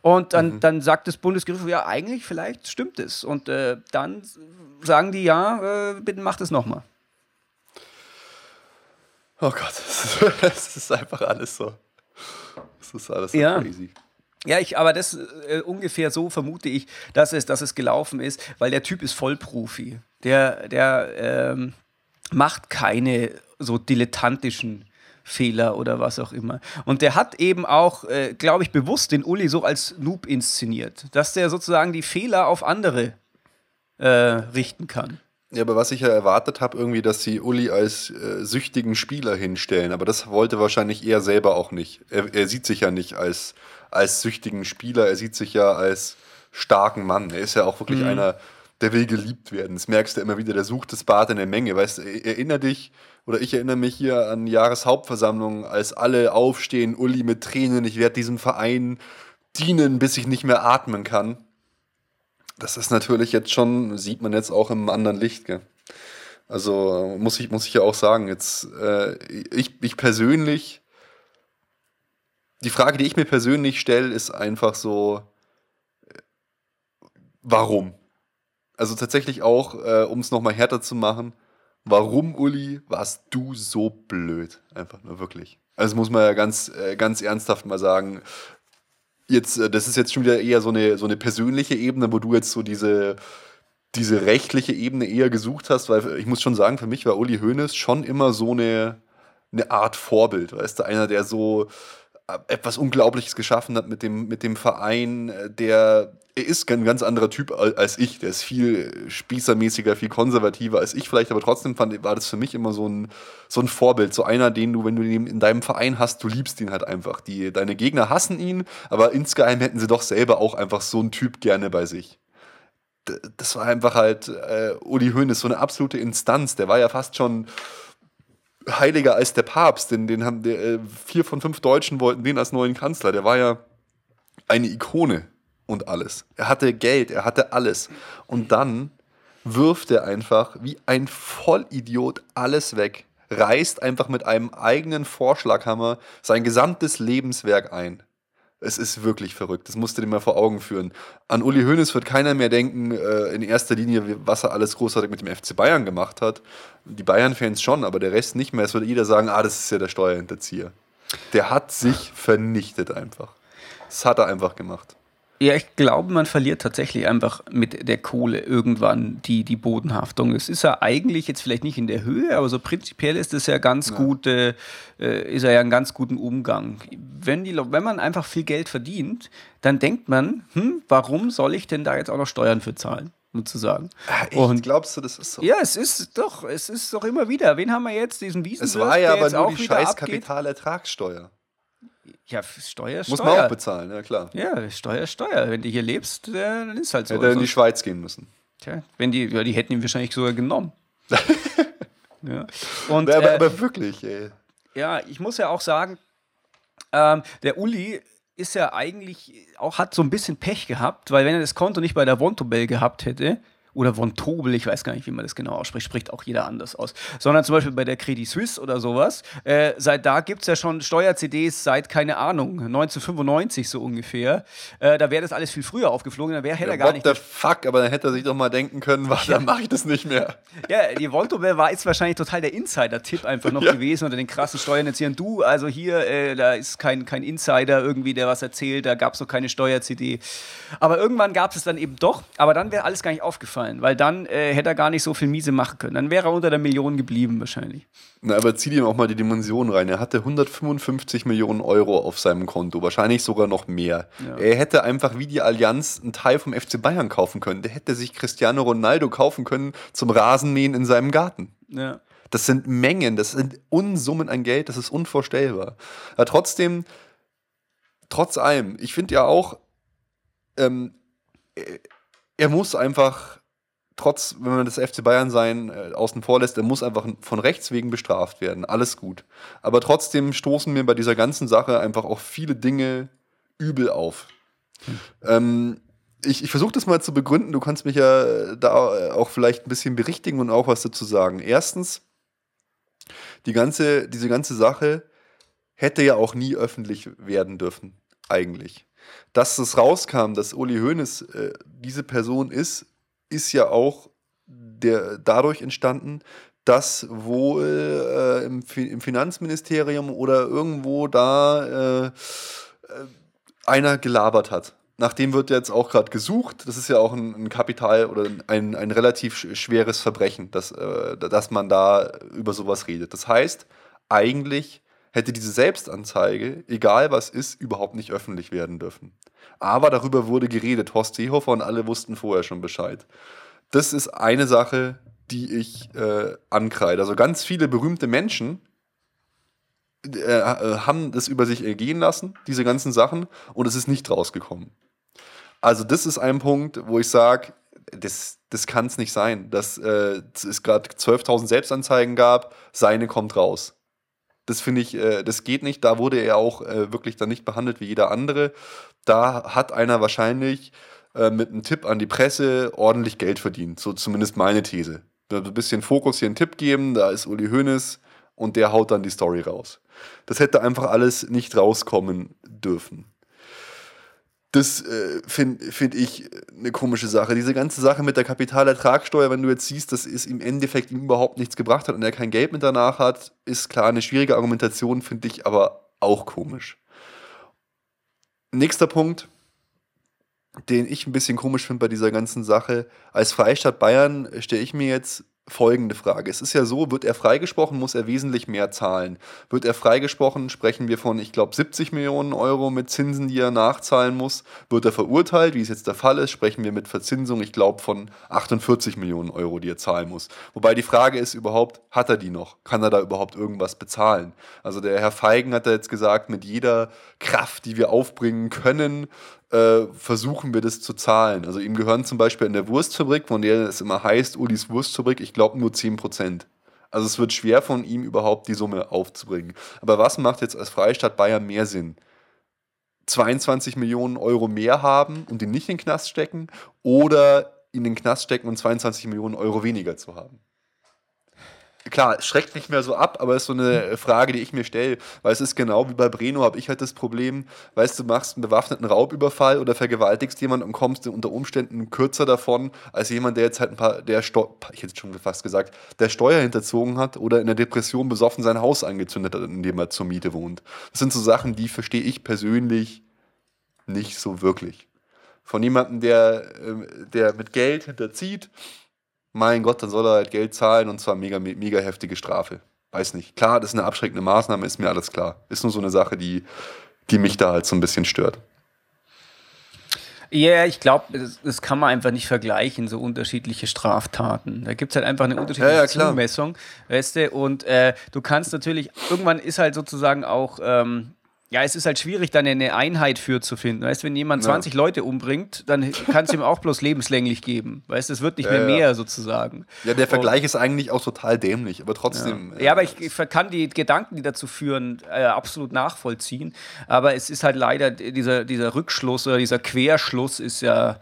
Und dann, mhm. dann sagt das Bundesgericht, ja, eigentlich, vielleicht stimmt es. Und äh, dann sagen die, ja, äh, bitte macht es nochmal. Oh Gott, es ist einfach alles so. Es ist alles so ja. crazy. Ja, ich, aber das äh, ungefähr so vermute ich, dass es, dass es gelaufen ist, weil der Typ ist Vollprofi. Der, der ähm, macht keine so dilettantischen Fehler oder was auch immer. Und der hat eben auch, äh, glaube ich, bewusst den Uli so als Noob inszeniert, dass der sozusagen die Fehler auf andere äh, richten kann. Ja, aber was ich ja erwartet habe, irgendwie, dass sie Uli als äh, süchtigen Spieler hinstellen. Aber das wollte wahrscheinlich er selber auch nicht. Er, er, sieht sich ja nicht als, als süchtigen Spieler, er sieht sich ja als starken Mann. Er ist ja auch wirklich mhm. einer, der will geliebt werden. Das merkst du immer wieder, der sucht das Bad in der Menge. Weißt du, erinner dich, oder ich erinnere mich hier an Jahreshauptversammlung, als alle aufstehen, Uli mit Tränen, ich werde diesem Verein dienen, bis ich nicht mehr atmen kann. Das ist natürlich jetzt schon, sieht man jetzt auch im anderen Licht, gell? Also muss ich, muss ich ja auch sagen, jetzt, äh, ich, ich persönlich, die Frage, die ich mir persönlich stelle, ist einfach so, warum? Also tatsächlich auch, äh, um es nochmal härter zu machen, warum, Uli, warst du so blöd? Einfach nur wirklich. Also muss man ja ganz, äh, ganz ernsthaft mal sagen, jetzt, äh, das ist jetzt schon wieder eher so eine, so eine persönliche Ebene, wo du jetzt so diese, diese rechtliche Ebene eher gesucht hast, weil ich muss schon sagen, für mich war Uli Hoeneß schon immer so eine, eine Art Vorbild, weißt du, einer, der so äh, etwas Unglaubliches geschaffen hat mit dem, mit dem Verein, der er ist ein ganz anderer Typ als ich. Der ist viel spießermäßiger, viel konservativer als ich vielleicht, aber trotzdem fand, war das für mich immer so ein, so ein Vorbild. So einer, den du, wenn du ihn in deinem Verein hast, du liebst ihn halt einfach. Die, deine Gegner hassen ihn, aber insgeheim hätten sie doch selber auch einfach so einen Typ gerne bei sich das war einfach halt äh, Uli Hoeneß, so eine absolute Instanz. Der war ja fast schon heiliger als der Papst. Den, den haben der, äh, vier von fünf Deutschen wollten den als neuen Kanzler. Der war ja eine Ikone und alles. Er hatte Geld, er hatte alles. Und dann wirft er einfach wie ein Vollidiot alles weg, reißt einfach mit einem eigenen Vorschlaghammer sein gesamtes Lebenswerk ein. Es ist wirklich verrückt. Das musst du dir mal vor Augen führen. An Uli Hoeneß wird keiner mehr denken, äh, in erster Linie, was er alles großartig mit dem FC Bayern gemacht hat. Die Bayern-Fans schon, aber der Rest nicht mehr. Es würde jeder sagen, ah, das ist ja der Steuerhinterzieher. Der hat sich vernichtet einfach. Das hat er einfach gemacht. Ja, ich glaube, man verliert tatsächlich einfach mit der Kohle irgendwann die, die Bodenhaftung. Es ist ja eigentlich jetzt vielleicht nicht in der Höhe, aber so prinzipiell ist es ja ganz ja. gut, äh, ist er ja einen ganz guten Umgang. Wenn, die, wenn man einfach viel Geld verdient, dann denkt man, hm, warum soll ich denn da jetzt auch noch Steuern für zahlen? sozusagen. Ach, Und glaubst du, das ist so? Ja, es ist doch, es ist doch immer wieder. Wen haben wir jetzt? Diesen Wiesen? Es war ja aber nur die scheiß Kapitalertragssteuer. Ja, Steuer, Muss man auch bezahlen, ja klar. Ja, Steuer, Steuer. Wenn du hier lebst, dann ist halt so. Hätte er in die Schweiz gehen müssen. Tja, wenn die, ja, die hätten ihn wahrscheinlich sogar genommen. ja. Und, ja, aber, äh, aber, wirklich, ey. Ja, ich muss ja auch sagen, ähm, der Uli ist ja eigentlich auch, hat so ein bisschen Pech gehabt, weil wenn er das Konto nicht bei der Vontobel gehabt hätte, oder von Tobel, ich weiß gar nicht, wie man das genau ausspricht, spricht auch jeder anders aus, sondern zum Beispiel bei der Credit Suisse oder sowas. Äh, seit da gibt es ja schon Steuer-CDs seit, keine Ahnung, 1995 so ungefähr. Äh, da wäre das alles viel früher aufgeflogen, dann wäre hätte ja, er gar nicht. What the fuck, aber dann hätte er sich doch mal denken können, was, ja. dann mache ich das nicht mehr. Ja, die Vontobel war jetzt wahrscheinlich total der Insider-Tipp einfach noch ja. gewesen unter den krassen Steuernetzierern. Du, also hier, äh, da ist kein, kein Insider irgendwie, der was erzählt, da gab es noch keine Steuer-CD. Aber irgendwann gab es dann eben doch, aber dann wäre alles gar nicht aufgefallen aufgefallen, weil dann äh, hätte er gar nicht so viel Miese machen können. Dann wäre er unter der Million geblieben wahrscheinlich. Na, aber zieh dir auch mal die Dimension rein. Er hatte 155 Millionen Euro auf seinem Konto, wahrscheinlich sogar noch mehr. Ja. Er hätte einfach wie die Allianz einen Teil vom FC Bayern kaufen können. Der hätte sich Cristiano Ronaldo kaufen können zum Rasenmähen in seinem Garten. Ja. Das sind Mengen, das sind Unsummen an Geld, das ist unvorstellbar. Aber trotzdem, trotz allem, ich finde ja auch, ähm, er muss einfach trotz, wenn man das FC Bayern sein äh, außen vor lässt, er muss einfach von Rechts wegen bestraft werden. Alles gut. Aber trotzdem stoßen mir bei dieser ganzen Sache einfach auch viele Dinge übel auf. Hm. Ähm, ich, ich versuche das mal zu begründen. Du kannst mich ja da auch vielleicht ein bisschen berichtigen und auch was dazu sagen. Erstens, die ganze, diese ganze Sache hätte ja auch nie öffentlich werden dürfen, eigentlich. Dass es rauskam, dass Uli Hoeneß äh, diese Person ist, ist ja auch der, dadurch entstanden, dass wohl äh, im, im, Finanzministerium oder irgendwo da äh, äh, einer gelabert hat. Nach dem wird jetzt auch gerade gesucht. Das ist ja auch ein, ein Kapital oder ein, ein relativ schweres Verbrechen, dass, äh, dass man da über sowas redet. Das heißt, eigentlich hätte diese Selbstanzeige, egal was ist, überhaupt nicht öffentlich werden dürfen. Aber darüber wurde geredet. Horst Seehofer und alle wussten vorher schon Bescheid. Das ist eine Sache, die ich äh, ankreide. Also ganz viele berühmte Menschen äh, äh, haben das über sich ergehen lassen, diese ganzen Sachen, und es ist nicht rausgekommen. Also das ist ein Punkt, wo ich sage, das, das kann es nicht sein, dass äh, es gerade 12.000 Selbstanzeigen gab, seine kommt raus. Das finde ich, äh, das geht nicht. Da wurde er auch äh, wirklich dann nicht behandelt wie jeder andere. Da hat einer wahrscheinlich äh, mit einem Tipp an die Presse ordentlich Geld verdient. So zumindest meine These. ein bisschen Fokus hier einen Tipp geben, da ist Uli Hoeneß und der haut dann die Story raus. Das hätte einfach alles nicht rauskommen dürfen. Das äh, finde find ich eine komische Sache. Diese ganze Sache mit der Kapitalertragssteuer, wenn du jetzt siehst, dass es im Endeffekt ihm überhaupt nichts gebracht hat und er kein Geld mit danach hat, ist klar eine schwierige Argumentation, finde ich aber auch komisch. Nächster Punkt, den ich ein bisschen komisch finde bei dieser ganzen Sache. Als Freistaat Bayern stelle ich mir jetzt folgende Frage. Es ist ja so, wird er freigesprochen, muss er wesentlich mehr zahlen. Wird er freigesprochen, sprechen wir von, ich glaube, 70 Millionen Euro mit Zinsen, die er nachzahlen muss. Wird er verurteilt, wie es jetzt der Fall ist, sprechen wir mit Verzinsung, ich glaube, von 48 Millionen Euro, die er zahlen muss. Wobei die Frage ist überhaupt, hat er die noch? Kann er da überhaupt irgendwas bezahlen? Also der Herr Feigen hat da jetzt gesagt, mit jeder Kraft, die wir aufbringen können, äh, versuchen wir das zu zahlen. Also ihm gehören zum Beispiel in der Wurstfabrik, von der es immer heißt, Ulis Wurstfabrik, ich glaube nur 10 Prozent. Also es wird schwer von ihm überhaupt die Summe aufzubringen. Aber was macht jetzt als Freistaat Bayern mehr Sinn? 22 Millionen Euro mehr haben und ihn nicht in den Knast stecken oder in den Knast stecken und 22 Millionen Euro weniger zu haben? Klar, es schreckt nicht mehr so ab, aber es ist so eine Frage, die ich mir stelle, weil es ist genau wie bei Breno, habe ich halt das Problem, weißt du, machst einen bewaffneten Raubüberfall oder vergewaltigst jemanden und kommst unter Umständen kürzer davon, als jemand, der jetzt halt ein paar, der, Steu ich hätte schon fast gesagt, der Steuer hinterzogen hat oder in der Depression besoffen sein Haus angezündet hat, in dem er zur Miete wohnt. Das sind so Sachen, die verstehe ich persönlich nicht so wirklich. Von jemandem, der, ähm, der mit Geld hinterzieht, mein Gott, dann soll er halt Geld zahlen und zwar mega, mega heftige Strafe. Weiß nicht. Klar, das ist eine abschreckende Maßnahme, ist mir alles klar. Ist nur so eine Sache, die, die mich da halt so ein bisschen stört. Ja, yeah, ich glaube, das, das, kann man einfach nicht vergleichen, so unterschiedliche Straftaten. Da gibt es halt einfach eine unterschiedliche ja, ja, Zumessung, weißt du, und äh, du kannst natürlich, irgendwann ist halt sozusagen auch ähm, ja, es ist halt schwierig, dann eine Einheit für zu finden. Weißt, wenn jemand 20 ja. Leute umbringt, dann kannst du ihm auch bloß lebenslänglich geben. Weißt, es wird nicht ja, mehr ja. mehr sozusagen. Ja, der Vergleich Und, ist eigentlich auch total dämlich, aber trotzdem. Ja, aber ich, ich, kann die Gedanken, die dazu führen, äh, absolut nachvollziehen. Aber es ist halt leider dieser, dieser Rückschluss oder dieser Querschluss ist ja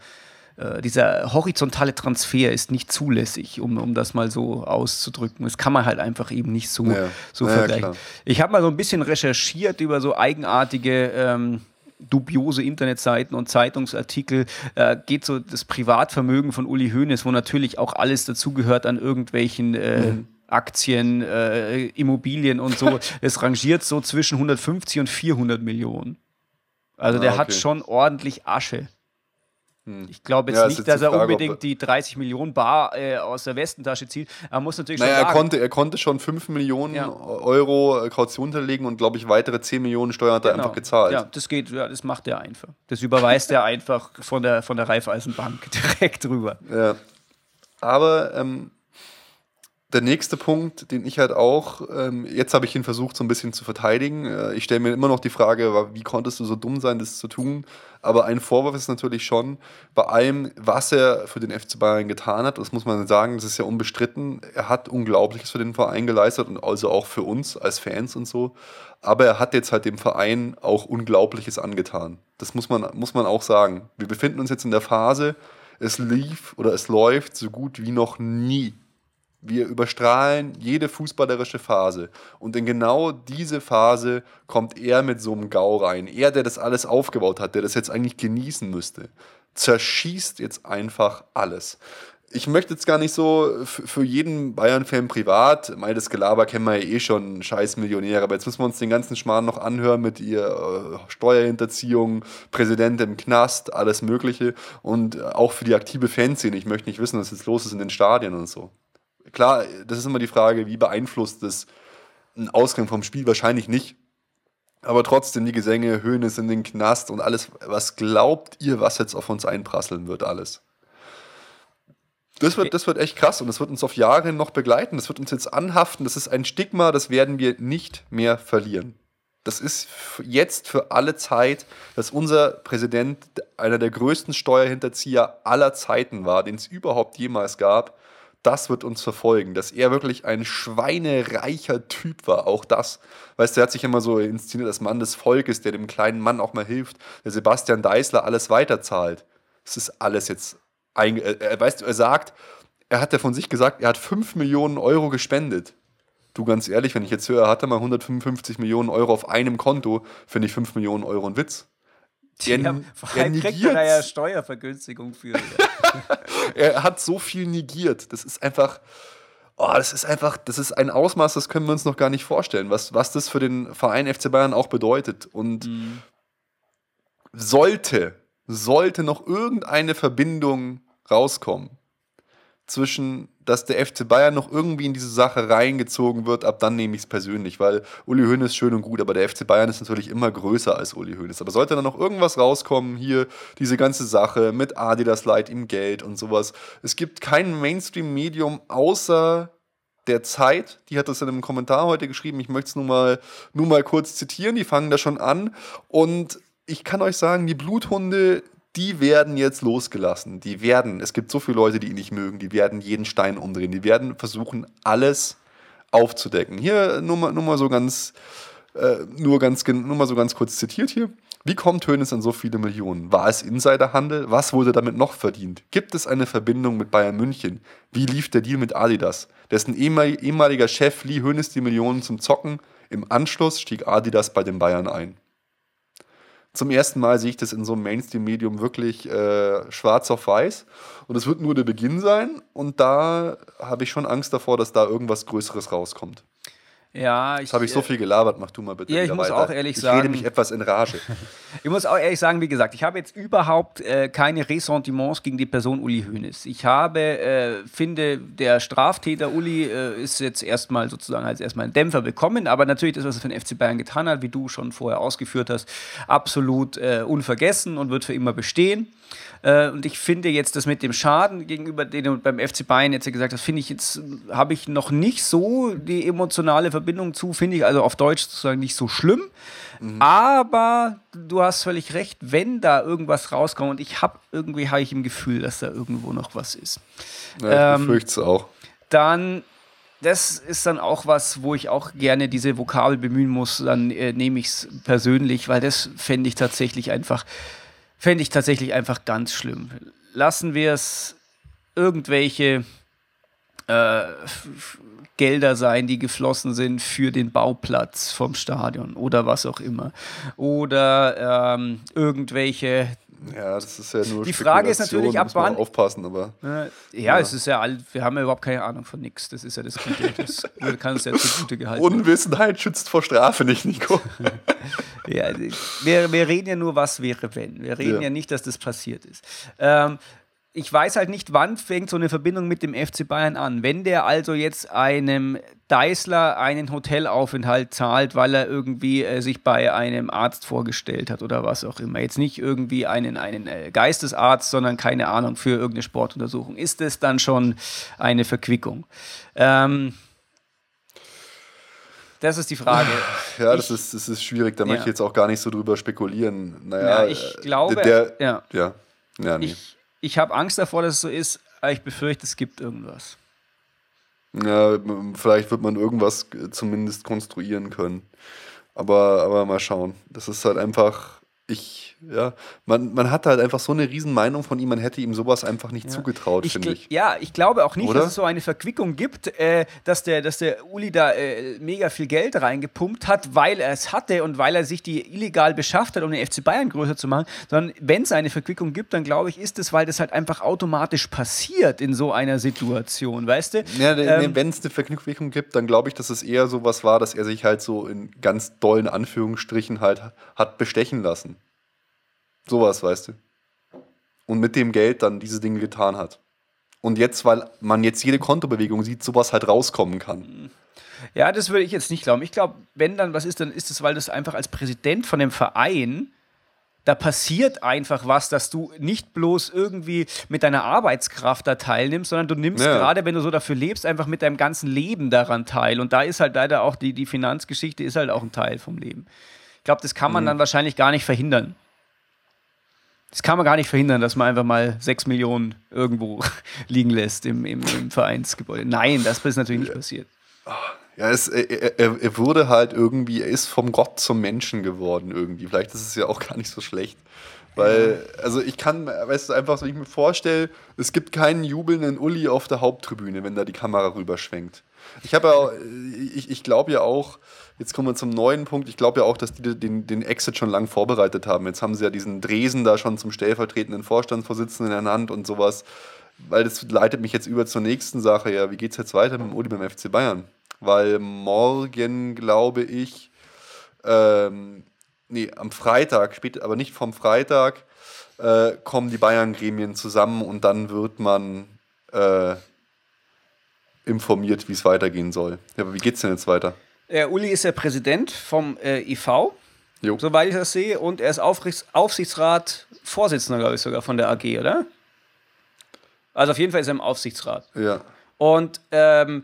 äh, dieser horizontale Transfer ist nicht zulässig, um, um das mal so auszudrücken. Das kann man halt einfach eben nicht so, ja. so ja, vergleichen. Klar. Ich habe mal so ein bisschen recherchiert über so eigenartige ähm, dubiose Internetseiten und Zeitungsartikel äh, geht so das Privatvermögen von Uli Hoeneß, wo natürlich auch alles dazugehört an irgendwelchen äh, mhm. Aktien, äh, Immobilien und so. es rangiert so zwischen 150 und 400 Millionen. Also der ah, okay. hat schon ordentlich Asche. Hm. Ich glaube jetzt ja, nicht, dass er Frage, unbedingt die 30 Millionen Bar äh, aus der Westentasche zieht. Er muss natürlich naja, schon sagen, er konnte, er konnte schon 5 Millionen ja. Euro äh, Kaution hinterlegen und glaube ich weitere 10 Millionen Steuern hat er genau. einfach gezahlt. Ja, das geht, ja, das macht er einfach. Das überweist er einfach von der, von der Raiffeisenbank direkt rüber. Ja. Aber ähm, der nächste Punkt, den ich halt auch, ähm, jetzt habe ich ihn versucht so ein bisschen zu verteidigen. Äh, ich stelle mir immer noch die Frage, wie konntest du so dumm sein, das zu tun? Aber ein Vorwurf ist natürlich schon, bei allem, was er für den FC Bayern getan hat, das muss man sagen, das ist ja unbestritten. Er hat Unglaubliches für den Verein geleistet und also auch für uns als Fans und so. Aber er hat jetzt halt dem Verein auch Unglaubliches angetan. Das muss man, muss man auch sagen. Wir befinden uns jetzt in der Phase, es lief oder es läuft so gut wie noch nie wir überstrahlen jede fußballerische Phase. Und in genau diese Phase kommt er mit so einem GAU rein. Er, der das alles aufgebaut hat, der das jetzt eigentlich genießen müsste, zerschießt jetzt einfach alles. Ich möchte jetzt gar nicht so für jeden Bayern-Fan privat, mein das Gelaber kennen wir ja eh schon, scheiß Millionäre, aber jetzt müssen wir uns den ganzen Schmarrn noch anhören mit ihr äh, Steuerhinterziehung, Präsident im Knast, alles Mögliche und auch für die aktive Fanszene. Ich möchte nicht wissen, was jetzt los ist in den Stadien und so klar, das ist immer die Frage, wie beeinflusst das einen Ausgang vom Spiel? Wahrscheinlich nicht. Aber trotzdem die Gesänge, Höhnes in den Knast und alles. Was glaubt ihr, was jetzt auf uns einprasseln wird, alles? Das wird, das wird echt krass und das wird uns auf Jahre noch begleiten. Das wird uns jetzt anhaften. Das ist ein Stigma, das werden wir nicht mehr verlieren. Das ist jetzt für alle Zeit, dass unser Präsident einer der größten Steuerhinterzieher aller Zeiten war, den es überhaupt jemals gab das wird uns verfolgen, dass er wirklich ein schweinereicher Typ war, auch das. Weißt du, er hat sich immer so inszeniert als Mann des Volkes, der dem kleinen Mann auch mal hilft, der Sebastian Deißler alles weiterzahlt. Das ist alles jetzt, ein, äh, weißt du, er sagt, er hat ja von sich gesagt, er hat 5 Millionen Euro gespendet. Du, ganz ehrlich, wenn ich jetzt höre, er hatte mal 155 Millionen Euro auf einem Konto, finde ich 5 Millionen Euro ein Witz. Der, ja, allem kriegt er ja Steuervergünstigung für. er hat so viel negiert. Das ist einfach, oh, das ist einfach, das ist ein Ausmaß, das können wir uns noch gar nicht vorstellen, was, was das für den Verein FC Bayern auch bedeutet. Und mhm. sollte, sollte noch irgendeine Verbindung rauskommen zwischen, dass der FC Bayern noch irgendwie in diese Sache reingezogen wird, ab dann nehme ich es persönlich, weil Uli Hoeneß schön und gut, aber der FC Bayern ist natürlich immer größer als Uli Hoeneß. Aber sollte dann noch irgendwas rauskommen, hier diese ganze Sache mit Adidas Light im Geld und sowas, es gibt kein Mainstream-Medium außer der Zeit, die hat das in einem Kommentar heute geschrieben, ich möchte es nur mal, nur mal kurz zitieren, die fangen da schon an und ich kann euch sagen, die Bluthunde, die werden jetzt losgelassen. Die werden, es gibt so viele Leute, die ihn nicht mögen, die werden jeden Stein umdrehen. Die werden versuchen, alles aufzudecken. Hier nur mal, nur mal so ganz, äh, nur ganz, nur mal so ganz kurz zitiert hier. Wie kommt Hönes an so viele Millionen? War es Insiderhandel? Was wurde damit noch verdient? Gibt es eine Verbindung mit Bayern München? Wie lief der Deal mit Adidas? Dessen ehemaliger Chef lieh Hönes die Millionen zum Zocken. Im Anschluss stieg Adidas bei den Bayern ein zum ersten Mal sehe ich das in so einem Mainstream-Medium wirklich äh, schwarz auf weiß. Und es wird nur der Beginn sein. Und da habe ich schon Angst davor, dass da irgendwas Größeres rauskommt. Ja, ich. Jetzt habe ich so äh, viel gelabert, mach du mal bitte. Ja, ich muss weiter. auch ehrlich sagen. Ich rede mich etwas in Rage. ich muss auch ehrlich sagen, wie gesagt, ich habe jetzt überhaupt äh, keine Ressentiments gegen die Person Uli Hoeneß. Ich habe, äh, finde, der Straftäter Uli äh, ist jetzt erstmal sozusagen als erstmal einen Dämpfer bekommen, aber natürlich das, was er für den FC Bayern getan hat, wie du schon vorher ausgeführt hast, absolut äh, unvergessen und wird für immer bestehen. Äh, und ich finde jetzt das mit dem Schaden gegenüber den du beim FC Bayern jetzt gesagt hast, finde ich jetzt, habe ich noch nicht so die emotionale Verbindung zu, finde ich also auf Deutsch sozusagen nicht so schlimm. Mhm. Aber du hast völlig recht, wenn da irgendwas rauskommt und ich habe irgendwie habe ich im Gefühl, dass da irgendwo noch was ist. Ja, ich ähm, befürchte es auch. Dann das ist dann auch was, wo ich auch gerne diese Vokabel bemühen muss. Dann äh, nehme ich es persönlich, weil das fände ich tatsächlich einfach fände ich tatsächlich einfach ganz schlimm. Lassen wir es irgendwelche äh, Gelder sein, die geflossen sind für den Bauplatz vom Stadion oder was auch immer. Oder ähm, irgendwelche ja, das ist ja nur Die Frage ist natürlich, ab wann. aufpassen, aber. Äh, ja, ja, es ist ja all, wir haben ja überhaupt keine Ahnung von nichts. Das ist ja das Gute. Das kann es ja zugute gehalten. Unwissenheit schützt vor Strafe nicht, Nico. ja, wir, wir reden ja nur, was wäre, wenn. Wir reden ja, ja nicht, dass das passiert ist. Ähm, ich weiß halt nicht, wann fängt so eine Verbindung mit dem FC Bayern an. Wenn der also jetzt einem Deißler einen Hotelaufenthalt zahlt, weil er irgendwie äh, sich bei einem Arzt vorgestellt hat oder was auch immer. Jetzt nicht irgendwie einen, einen äh, Geistesarzt, sondern keine Ahnung, für irgendeine Sportuntersuchung. Ist es dann schon eine Verquickung? Ähm, das ist die Frage. Ja, das, ist, das ist schwierig. Da ja. möchte ich jetzt auch gar nicht so drüber spekulieren. Naja, ja, ich glaube, der, ja. ja. ja nee. ich, ich habe Angst davor, dass es so ist, aber ich befürchte, es gibt irgendwas. Ja, vielleicht wird man irgendwas zumindest konstruieren können. Aber, aber mal schauen. Das ist halt einfach, ich ja, man, man hat halt einfach so eine Riesenmeinung von ihm, man hätte ihm sowas einfach nicht ja. zugetraut, finde ich. Ja, ich glaube auch nicht, Oder? dass es so eine Verquickung gibt, äh, dass, der, dass der Uli da äh, mega viel Geld reingepumpt hat, weil er es hatte und weil er sich die illegal beschafft hat, um den FC Bayern größer zu machen, sondern wenn es eine Verquickung gibt, dann glaube ich, ist es, weil das halt einfach automatisch passiert in so einer Situation, weißt du? Ja, ähm, wenn es eine Verquickung gibt, dann glaube ich, dass es eher so was war, dass er sich halt so in ganz dollen Anführungsstrichen halt hat bestechen lassen. Sowas, weißt du. Und mit dem Geld dann diese Dinge getan hat. Und jetzt, weil man jetzt jede Kontobewegung sieht, sowas halt rauskommen kann. Ja, das würde ich jetzt nicht glauben. Ich glaube, wenn dann was ist, dann ist es, weil das einfach als Präsident von dem Verein, da passiert einfach was, dass du nicht bloß irgendwie mit deiner Arbeitskraft da teilnimmst, sondern du nimmst ja. gerade, wenn du so dafür lebst, einfach mit deinem ganzen Leben daran teil. Und da ist halt leider auch die, die Finanzgeschichte ist halt auch ein Teil vom Leben. Ich glaube, das kann man mhm. dann wahrscheinlich gar nicht verhindern. Das kann man gar nicht verhindern, dass man einfach mal sechs Millionen irgendwo liegen lässt im, im, im Vereinsgebäude. Nein, das ist natürlich nicht passiert. Ja, es, er, er, wurde halt irgendwie, er ist vom Gott zum Menschen geworden irgendwie. Vielleicht ist es ja auch gar nicht so schlecht. Weil, also ich kann, weißt du, einfach, wenn ich mir vorstelle, es gibt keinen jubelnden Uli auf der Haupttribüne, wenn da die Kamera rüberschwenkt. Ich habe ja, ich, ich glaube ja auch, jetzt kommen wir zum neuen Punkt, ich glaube ja auch, dass die den, den Exit schon lang vorbereitet haben. Jetzt haben sie ja diesen Dresen da schon zum stellvertretenden Vorstandsvorsitzenden ernannt und sowas. Weil das leitet mich jetzt über zur nächsten Sache. Ja, wie geht es jetzt weiter mit dem Uli beim FC Bayern? Weil morgen, glaube ich, ähm, nee, am Freitag, spät, aber nicht vom Freitag, äh, kommen die Bayern-Gremien zusammen und dann wird man äh, informiert, wie es weitergehen soll. Ja, aber wie geht es denn jetzt weiter? Der Uli ist der Präsident vom äh, IV, jo. soweit ich das sehe, und er ist Aufrichts Aufsichtsrat, Vorsitzender, glaube ich, sogar von der AG, oder? Also auf jeden Fall ist er im Aufsichtsrat. Ja. Und ähm,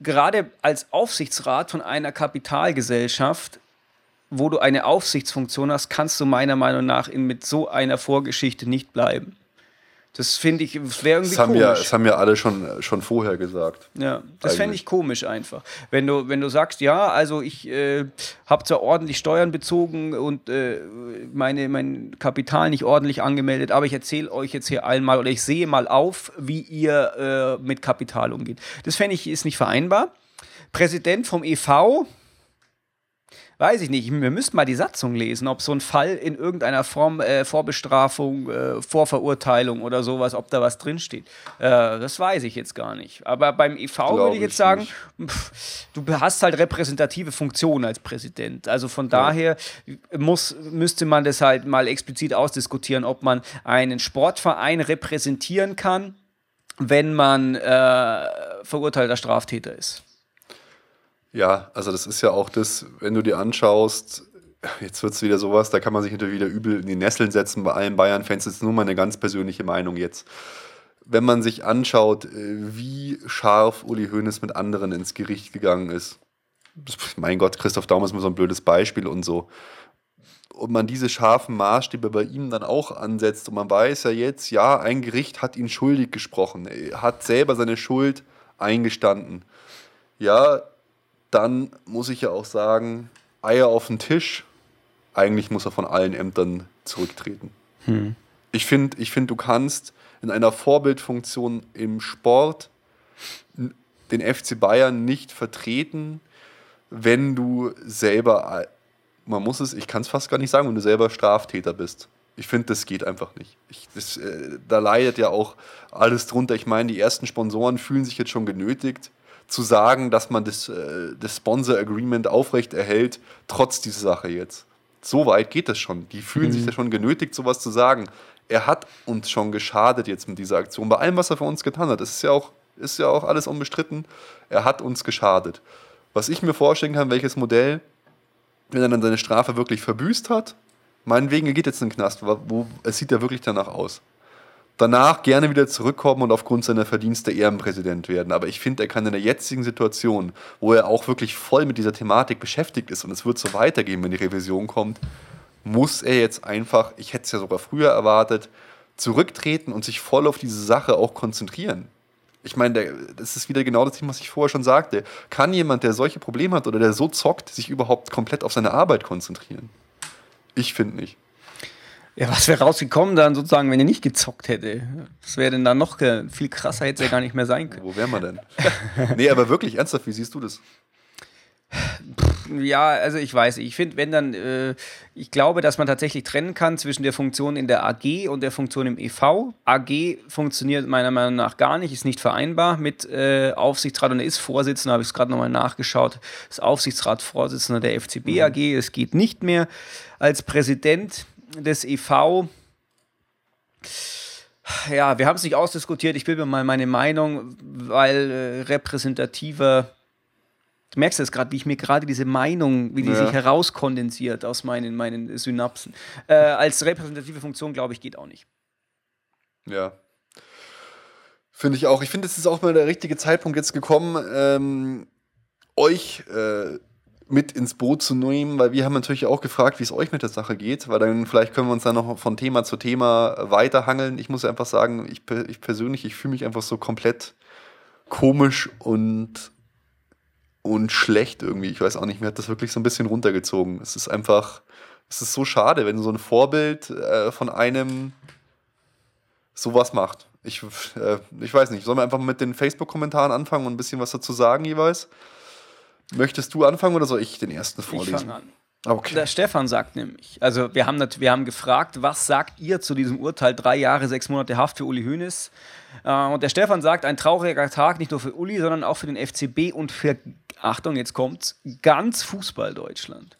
gerade als Aufsichtsrat von einer Kapitalgesellschaft wo du eine Aufsichtsfunktion hast, kannst du meiner Meinung nach in, mit so einer Vorgeschichte nicht bleiben. Das finde ich, wäre irgendwie das haben komisch. Ja, das haben ja alle schon, schon vorher gesagt. Ja, das fände ich komisch einfach. Wenn du, wenn du sagst, ja, also ich äh, habe zwar ordentlich Steuern bezogen und äh, meine, mein Kapital nicht ordentlich angemeldet, aber ich erzähle euch jetzt hier einmal oder ich sehe mal auf, wie ihr äh, mit Kapital umgeht. Das fände ich ist nicht vereinbar. Präsident vom EV, weiß ich nicht, wir müssten mal die Satzung lesen, ob so ein Fall in irgendeiner Form äh, Vorbestrafung, äh, Vorverurteilung oder sowas, ob da was drinsteht. Äh, das weiß ich jetzt gar nicht. Aber beim EV würde ich jetzt sagen, pff, du hast halt repräsentative Funktionen als Präsident. Also von ja. daher muss, müsste man das halt mal explizit ausdiskutieren, ob man einen Sportverein repräsentieren kann, wenn man äh, verurteilter Straftäter ist. Ja, also das ist ja auch das, wenn du dir anschaust, jetzt wird es wieder sowas, da kann man sich natürlich wieder übel in die Nesseln setzen bei allen Bayern-Fans. Das ist nur meine ganz persönliche Meinung jetzt. Wenn man sich anschaut, äh, wie scharf Uli Hoeneß mit anderen ins Gericht gegangen ist. Mein Gott, Christoph Daum ist mir so ein blödes Beispiel und so. Und man diese scharfen Maßstäbe bei ihm dann auch ansetzt und man weiß ja jetzt, ja, ein Gericht hat ihn schuldig gesprochen. Er hat selber seine Schuld eingestanden. Ja, dann muss ich ja auch sagen, Eier auf den Tisch, eigentlich muss er von allen Ämtern zurücktreten. Hm. Ich finde, ich find, du kannst in einer Vorbildfunktion im Sport den FC Bayern nicht vertreten, wenn du selber, man muss es, ich kann es fast gar nicht sagen, wenn du selber Straftäter bist. Ich finde, das geht einfach nicht. Ich, das, äh, da leidet ja auch alles drunter. Ich meine, die ersten Sponsoren fühlen sich jetzt schon genötigt, zu sagen, dass man das, äh, das Sponsor Agreement aufrecht erhält, trotz dieser Sache jetzt. So weit geht es schon. Die fühlen mhm. sich ja schon genötigt, sowas zu sagen. Er hat uns schon geschadet jetzt mit dieser Aktion. Bei allem, was er für uns getan hat, das ist ja auch, ist ja auch alles unbestritten. Er hat uns geschadet. Was ich mir vorstellen kann, welches Modell, wenn er dann seine Strafe wirklich verbüßt hat, meinetwegen, er geht jetzt in den Knast, wo, es sieht ja wirklich danach aus danach gerne wieder zurückkommen und aufgrund seiner Verdienste Ehrenpräsident werden. Aber ich finde, er kann in der jetzigen Situation, wo er auch wirklich voll mit dieser Thematik beschäftigt ist und es wird so weitergehen, wenn die Revision kommt, muss er jetzt einfach, ich hätte es ja sogar früher erwartet, zurücktreten und sich voll auf diese Sache auch konzentrieren. Ich meine, das ist wieder genau das Thema, was ich vorher schon sagte. Kann jemand, der solche Probleme hat oder der so zockt, sich überhaupt komplett auf seine Arbeit konzentrieren? Ich finde nicht. Ja, was wäre rausgekommen dann sozusagen, wenn er nicht gezockt hätte? Was wäre denn dann noch viel krasser, hätte es ja gar nicht mehr sein können. Wo wären wir denn? nee, aber wirklich ernsthaft, wie siehst du das? Ja, also ich weiß, ich finde, wenn dann, äh, ich glaube, dass man tatsächlich trennen kann zwischen der Funktion in der AG und der Funktion im EV. AG funktioniert meiner Meinung nach gar nicht, ist nicht vereinbar mit äh, Aufsichtsrat und er ist Vorsitzender, habe ich es gerade nochmal nachgeschaut, ist Aufsichtsratsvorsitzender der FCB mhm. AG. Es geht nicht mehr als Präsident des EV. Ja, wir haben es nicht ausdiskutiert. Ich bilde mir mal meine Meinung, weil äh, repräsentativer. Du merkst jetzt gerade, wie ich mir gerade diese Meinung, wie die ja. sich herauskondensiert aus meinen, meinen Synapsen. Äh, als repräsentative Funktion, glaube ich, geht auch nicht. Ja. Finde ich auch. Ich finde, es ist auch mal der richtige Zeitpunkt jetzt gekommen, ähm, euch äh, mit ins Boot zu nehmen, weil wir haben natürlich auch gefragt, wie es euch mit der Sache geht, weil dann vielleicht können wir uns dann noch von Thema zu Thema weiterhangeln. Ich muss einfach sagen, ich, ich persönlich, ich fühle mich einfach so komplett komisch und, und schlecht irgendwie. Ich weiß auch nicht, mir hat das wirklich so ein bisschen runtergezogen. Es ist einfach es ist so schade, wenn so ein Vorbild äh, von einem sowas macht. Ich, äh, ich weiß nicht, sollen wir einfach mit den Facebook-Kommentaren anfangen und ein bisschen was dazu sagen jeweils? Möchtest du anfangen oder soll ich den ersten vorlesen? Ich fange an. Okay. Der Stefan sagt nämlich, also wir haben, wir haben gefragt, was sagt ihr zu diesem Urteil, drei Jahre, sechs Monate Haft für Uli Hoeneß? Äh, und der Stefan sagt, ein trauriger Tag, nicht nur für Uli, sondern auch für den FCB und für, Achtung, jetzt kommt's, ganz Fußball Deutschland.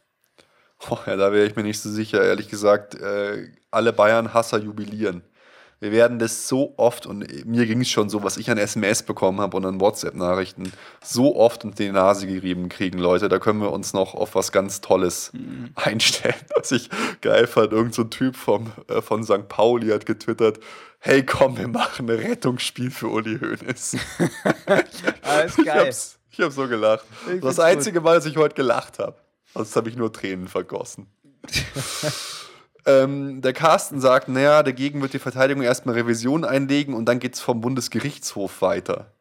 Oh, ja, da wäre ich mir nicht so sicher, ehrlich gesagt. Äh, alle Bayern-Hasser jubilieren. Wir werden das so oft, und mir ging es schon so, was ich an SMS bekommen habe und an WhatsApp-Nachrichten, so oft unter die Nase gerieben kriegen, Leute. Da können wir uns noch auf was ganz Tolles mhm. einstellen. Was ich geil fand, irgend so ein Typ vom, äh, von St. Pauli hat getwittert, hey komm, wir machen ein Rettungsspiel für Uli Hoeneß. Alles geil. Ich hab's, ich hab so gelacht. das einzige Mal, dass ich heute gelacht habe. Sonst habe ich nur Tränen vergossen. Ähm, der Carsten sagt, naja, dagegen wird die Verteidigung erstmal Revision einlegen und dann geht es vom Bundesgerichtshof weiter.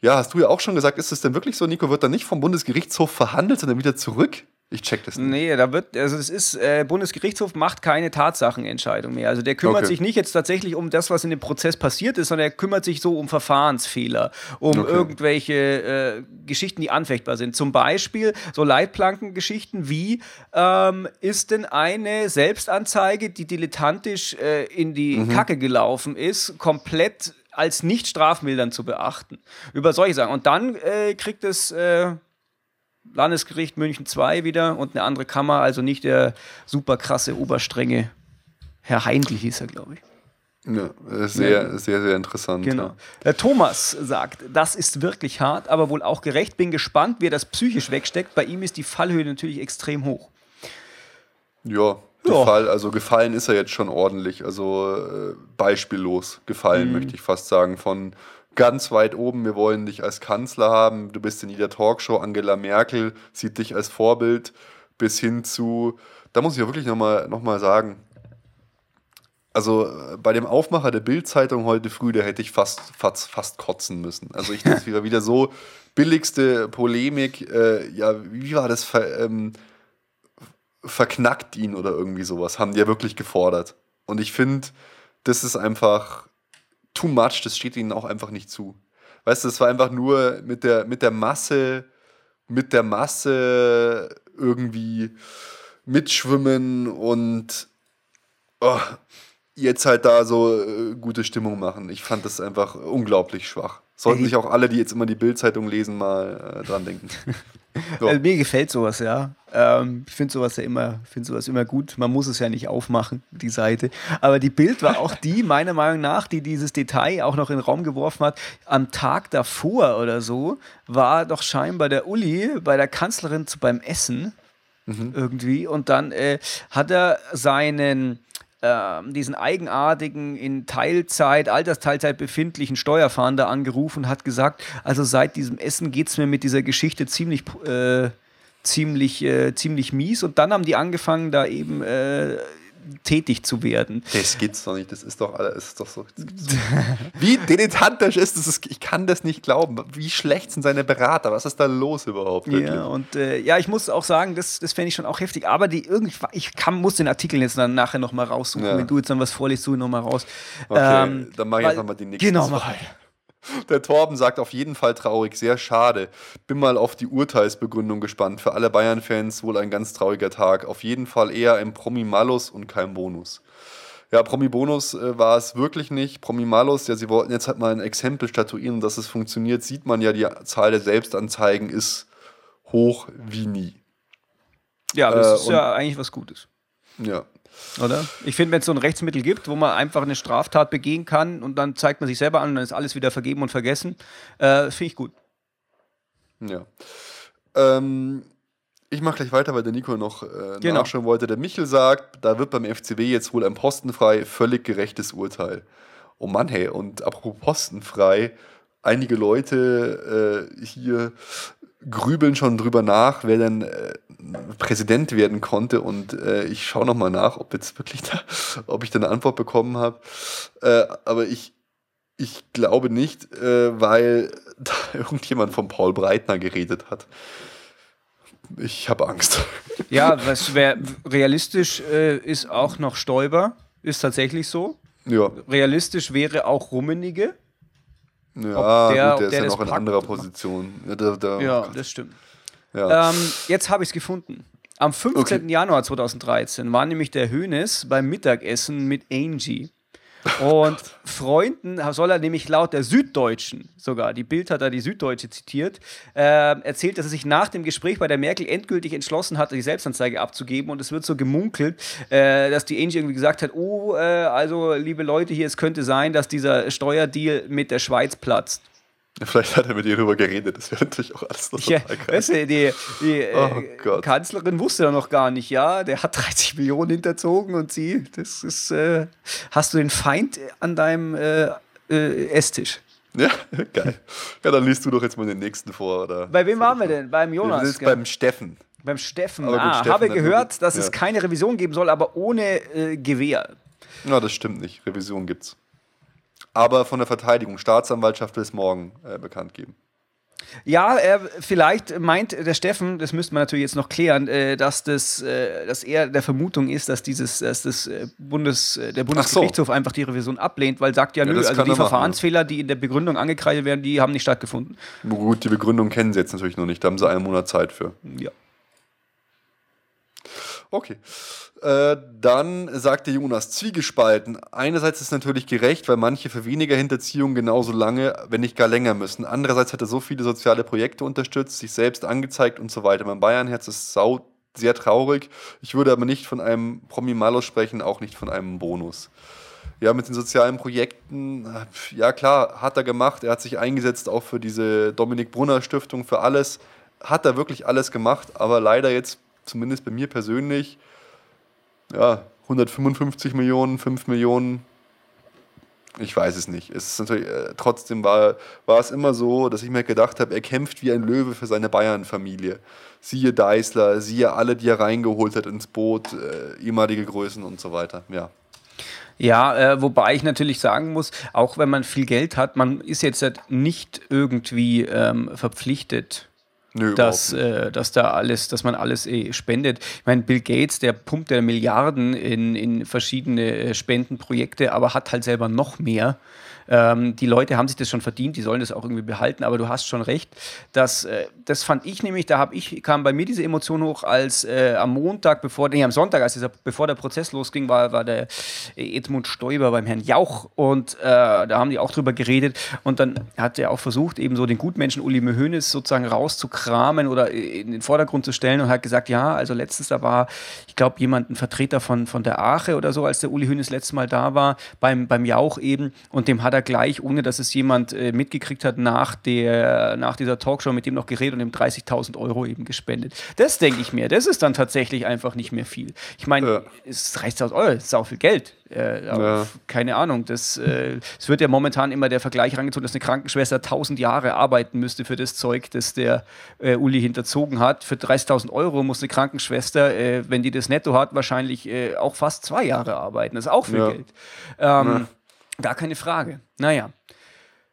Ja, hast du ja auch schon gesagt, ist es denn wirklich so, Nico, wird dann nicht vom Bundesgerichtshof verhandelt, sondern wieder zurück? Ich check das nicht. Nee, da wird, also es ist, äh, Bundesgerichtshof macht keine Tatsachenentscheidung mehr. Also der kümmert okay. sich nicht jetzt tatsächlich um das, was in dem Prozess passiert ist, sondern er kümmert sich so um Verfahrensfehler, um okay. irgendwelche äh, Geschichten, die anfechtbar sind. Zum Beispiel so Leitplankengeschichten wie, ähm, ist denn eine Selbstanzeige, die dilettantisch äh, in die mhm. Kacke gelaufen ist, komplett als nicht strafmildern zu beachten. Über solche Sachen. Und dann äh, kriegt es äh, Landesgericht München 2 wieder und eine andere Kammer, also nicht der super krasse Oberstrenge. Herr Heindl hieß er, glaube ich. Ja, sehr, ja. sehr, sehr interessant. Genau. Ja. Thomas sagt, das ist wirklich hart, aber wohl auch gerecht. Bin gespannt, wie er das psychisch wegsteckt. Bei ihm ist die Fallhöhe natürlich extrem hoch. Ja, Gefall, also gefallen ist er jetzt schon ordentlich. Also äh, beispiellos gefallen, mhm. möchte ich fast sagen. Von ganz weit oben, wir wollen dich als Kanzler haben, du bist in jeder Talkshow, Angela Merkel sieht dich als Vorbild, bis hin zu, da muss ich ja wirklich nochmal noch mal sagen, also bei dem Aufmacher der Bild-Zeitung heute früh, da hätte ich fast, fast, fast kotzen müssen. Also ich das wieder, wieder so billigste Polemik, äh, ja, wie war das, ver, ähm, verknackt ihn oder irgendwie sowas, haben die ja wirklich gefordert. Und ich finde, das ist einfach too much, das steht ihnen auch einfach nicht zu. Weißt du, es war einfach nur mit der, mit der Masse, mit der Masse irgendwie mitschwimmen und oh, jetzt halt da so äh, gute Stimmung machen. Ich fand das einfach unglaublich schwach. Sollten sich auch alle, die jetzt immer die Bildzeitung lesen, mal äh, dran denken. So. Also mir gefällt sowas, ja. Ähm, ich finde sowas ja immer, finde sowas immer gut. Man muss es ja nicht aufmachen, die Seite. Aber die Bild war auch die, meiner Meinung nach, die dieses Detail auch noch in den Raum geworfen hat. Am Tag davor oder so war doch scheinbar der Uli bei der Kanzlerin zu, beim Essen mhm. irgendwie. Und dann äh, hat er seinen diesen eigenartigen, in Teilzeit, Altersteilzeit befindlichen Steuerfahnder angerufen und hat gesagt, also seit diesem Essen geht es mir mit dieser Geschichte ziemlich, äh, ziemlich, äh, ziemlich mies. Und dann haben die angefangen, da eben äh, tätig zu werden. Das gibt's doch nicht. Das ist doch alles ist doch so. Wie dilettantisch ist das? Ich kann das nicht glauben. Wie schlecht sind seine Berater? Was ist da los überhaupt? Wirklich? Ja, und äh, ja, ich muss auch sagen, das, das fände ich schon auch heftig. Aber die irgendwie, ich kann, muss den Artikel jetzt dann nachher nochmal raussuchen. Ja. Wenn du jetzt dann was vorliest, suche ich nochmal raus. Okay, ähm, dann mache ich jetzt nochmal die nächste. Genau, mach halt. Der Torben sagt auf jeden Fall traurig, sehr schade. Bin mal auf die Urteilsbegründung gespannt. Für alle Bayern-Fans wohl ein ganz trauriger Tag. Auf jeden Fall eher ein Promi-Malus und kein Bonus. Ja, Promi-Bonus äh, war es wirklich nicht. Promi-Malus, ja, sie wollten jetzt halt mal ein Exempel statuieren, dass es funktioniert. Sieht man ja, die Zahl der Selbstanzeigen ist hoch wie nie. Ja, das äh, ist ja eigentlich was Gutes. Ja, oder? Ich finde, wenn es so ein Rechtsmittel gibt, wo man einfach eine Straftat begehen kann und dann zeigt man sich selber an und dann ist alles wieder vergeben und vergessen, äh, finde ich gut. Ja. Ähm, ich mache gleich weiter, weil der Nico noch äh, genau. nachschauen wollte. Der Michel sagt, da wird beim FCB jetzt wohl ein postenfrei, völlig gerechtes Urteil. Oh Mann, hey, und apropos postenfrei, einige Leute äh, hier grübeln schon drüber nach, wer denn äh, Präsident werden konnte. Und äh, ich schaue nochmal nach, ob jetzt wirklich da, ob ich da eine Antwort bekommen habe. Äh, aber ich, ich glaube nicht, äh, weil da irgendjemand von Paul Breitner geredet hat. Ich habe Angst. Ja, was wär, realistisch äh, ist auch noch Stoiber, ist tatsächlich so. Ja, Realistisch wäre auch Rummenige. Ja der- gut, der ist der ja das noch in anderer Position. Ja, da, da, Ja, das stimmt. ja. Ähm, jetzt habe ich es gefunden. Am 15. Okay. Januar 2013 war nämlich der Hönes beim Mittagessen mit Angie. Und Freunden soll er nämlich laut der Süddeutschen sogar, die Bild hat da die Süddeutsche zitiert, äh, erzählt, dass er sich nach dem Gespräch bei der Merkel endgültig entschlossen hat, die Selbstanzeige abzugeben. Und es wird so gemunkelt, äh, dass die Angie irgendwie gesagt hat: Oh, äh, also liebe Leute hier, es könnte sein, dass dieser Steuerdeal mit der Schweiz platzt. Vielleicht hat er mit ihr darüber geredet. Das wäre natürlich auch alles noch Ja, total geil. weißt du, die, die äh, Oh Gott. Kanzlerin wusste ja noch gar nicht, ja, der hat 30 Millionen hinterzogen und sie, das ist, äh, hast du den Feind an deinem äh, äh, Esstisch. Ja, geil. Ja, dann liest du doch jetzt mal den nächsten vor. Oder? Bei wem waren wir denn? Beim Wir Jonas? sind jetzt gell? beim Steffen. beim Steffen. Aber gut, ah, Steffen habe gehört, dass es ja. keine Revision geben soll, aber ohne äh, Gewehr. Na, das stimmt nicht. Revision gibt's. Aber von der Verteidigung, Staatsanwaltschaft will es morgen äh, bekannt geben. Ja, er, vielleicht meint der Steffen, das müsste man natürlich jetzt noch klären, äh, dass, das, äh, dass er der Vermutung ist, dass, dieses, dass das äh, Bundes, äh, der Bundesgerichtshof einfach die Revision ablehnt, weil sagt ja, Ja, nö, das also die er machen, Verfahrensfehler, die in der Begründung angekreidet werden, die haben nicht stattgefunden. Gut, die Begründung kennen sie jetzt natürlich noch nicht. Da haben sie einen Monat Zeit für. Ja. Okay. Äh, dann sagte Jonas zwiegespalten. Einerseits ist natürlich gerecht, weil manche für weniger Hinterziehung genauso lange, wenn nicht gar länger müssen. Andererseits hat er so viele soziale Projekte unterstützt, sich selbst angezeigt und so weiter. Mein Bayernherz ist sau sehr traurig. Ich würde aber nicht von einem Promi-Malus sprechen, auch nicht von einem Bonus. Ja, mit den sozialen Projekten, ja klar, hat er gemacht. Er hat sich eingesetzt auch für diese Dominik Brunner Stiftung, für alles. Hat er wirklich alles gemacht, aber leider jetzt, zumindest bei mir persönlich, ja, 155 Millionen, 5 Millionen, ich weiß es nicht. Es ist natürlich, äh, trotzdem war, war es immer so, dass ich mir gedacht habe, er kämpft wie ein Löwe für seine Bayern-Familie. Siehe Deißler, siehe alle, die er reingeholt hat ins Boot, äh, ehemalige Größen und so weiter. Ja. Ja, äh, wobei ich natürlich sagen muss, auch wenn man viel Geld hat, man ist jetzt nicht irgendwie ähm, verpflichtet, Nö, dass, äh, dass da alles, dass man alles eh spendet. Ich meine, Bill Gates, der pumpt ja Milliarden in, in verschiedene äh, Spendenprojekte, aber hat halt selber noch mehr. Ähm, die Leute haben sich das schon verdient, die sollen das auch irgendwie behalten, aber du hast schon recht. dass, äh, das fand ich nämlich, da hab ich, kam bei mir diese Emotion hoch, als äh, am Montag, bevor, nee, am Sonntag, als dieser, bevor der Prozess losging, war, war der Edmund Stoiber beim Herrn Jauch und äh, da haben die auch drüber geredet und dann hat er auch versucht, eben so den Gutmenschen Uli Hoeneß sozusagen rauszukramen oder in den Vordergrund zu stellen und hat gesagt, ja, also letztens, da war, ich glaube, jemand, ein Vertreter von, von der Ache oder so, als der Uli Hoeneß letztes Mal da war, beim, beim Jauch eben und dem hat er gleich, ohne dass es jemand äh, mitgekriegt hat, nach, der, nach dieser Talkshow mit dem noch geredet und ihm 30.000 Euro eben gespendet. Das denke ich mir, das ist dann tatsächlich einfach nicht mehr viel. Ich meine, Ja. es ist 30.000 Euro, ist auch viel Geld. Äh, aber Ja. Keine Ahnung. Das, äh, es wird ja momentan immer der Vergleich rangezogen, dass eine Krankenschwester 1000 Jahre arbeiten müsste für das Zeug, das der äh, Uli hinterzogen hat. Für 30.000 Euro muss eine Krankenschwester, äh, wenn die das netto hat, wahrscheinlich äh, auch fast zwei Jahre arbeiten. Das ist auch viel Ja. Geld. Ähm, Gar keine Frage. Naja.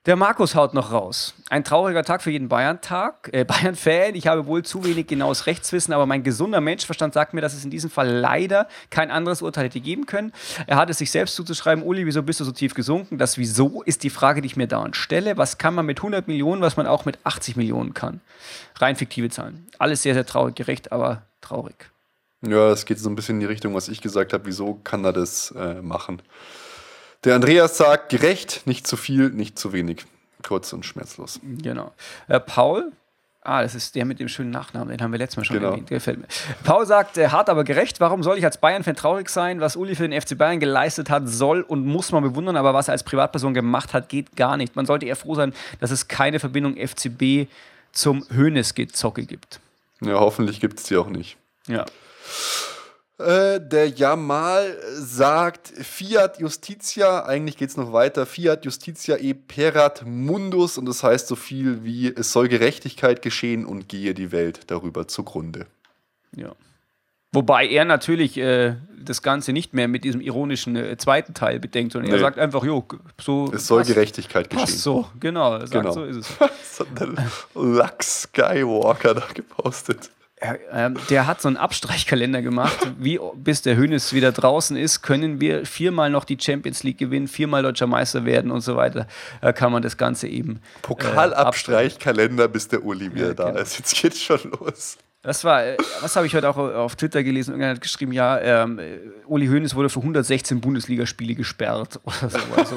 Der Markus haut noch raus. Ein trauriger Tag für jeden Bayern-Tag, äh, Bayern-Fan. Ich habe wohl zu wenig genaues Rechtswissen, aber mein gesunder Menschverstand sagt mir, dass es in diesem Fall leider kein anderes Urteil hätte geben können. Er hat es sich selbst zuzuschreiben, Uli, wieso bist du so tief gesunken? Das Wieso ist die Frage, die ich mir dauernd stelle. Was kann man mit 100 Millionen, was man auch mit 80 Millionen kann? Rein fiktive Zahlen. Alles sehr, sehr traurig, gerecht, aber traurig. Ja, es geht so ein bisschen in die Richtung, was ich gesagt habe. Wieso kann er das äh, machen? Der Andreas sagt, gerecht, nicht zu viel, nicht zu wenig. Kurz und schmerzlos. Genau. Äh, Paul, ah, das ist der mit dem schönen Nachnamen, den haben wir letztes Mal schon Genau. erwähnt, gefällt mir. Paul sagt, äh, hart aber gerecht, warum soll ich als Bayern-Fan traurig sein? Was Uli für den FC Bayern geleistet hat, soll und muss man bewundern, aber was er als Privatperson gemacht hat, geht gar nicht. Man sollte eher froh sein, dass es keine Verbindung FCB zum Hönes-Gezocke gibt. Ja, hoffentlich gibt es die auch nicht. Ja. Äh, der Jamal sagt Fiat Justitia, eigentlich geht es noch weiter, Fiat Justitia e perat mundus und das heißt so viel wie es soll Gerechtigkeit geschehen und gehe die Welt darüber zugrunde. ja. Wobei er natürlich äh, das Ganze nicht mehr mit diesem ironischen äh, zweiten Teil bedenkt, sondern er Nee. sagt einfach, jo, so. Es soll passt- Gerechtigkeit geschehen. Passt so, genau. Er sagt, Genau. so ist es. Das hat der Lux Skywalker da gepostet. Ähm, der hat so einen Abstreichkalender gemacht. Wie bis der Hönes wieder draußen ist, können wir viermal noch die Champions League gewinnen, viermal deutscher Meister werden und so weiter. Da kann man das Ganze eben. Äh, Pokalabstreichkalender, bis der Uli wieder ja, da genau. ist. Jetzt geht's schon los. Das war, äh, was habe ich heute auch auf Twitter gelesen? Irgendjemand hat geschrieben, ja, ähm, Uli Hoeneß wurde für 116 Bundesligaspiele gesperrt oder so. Also,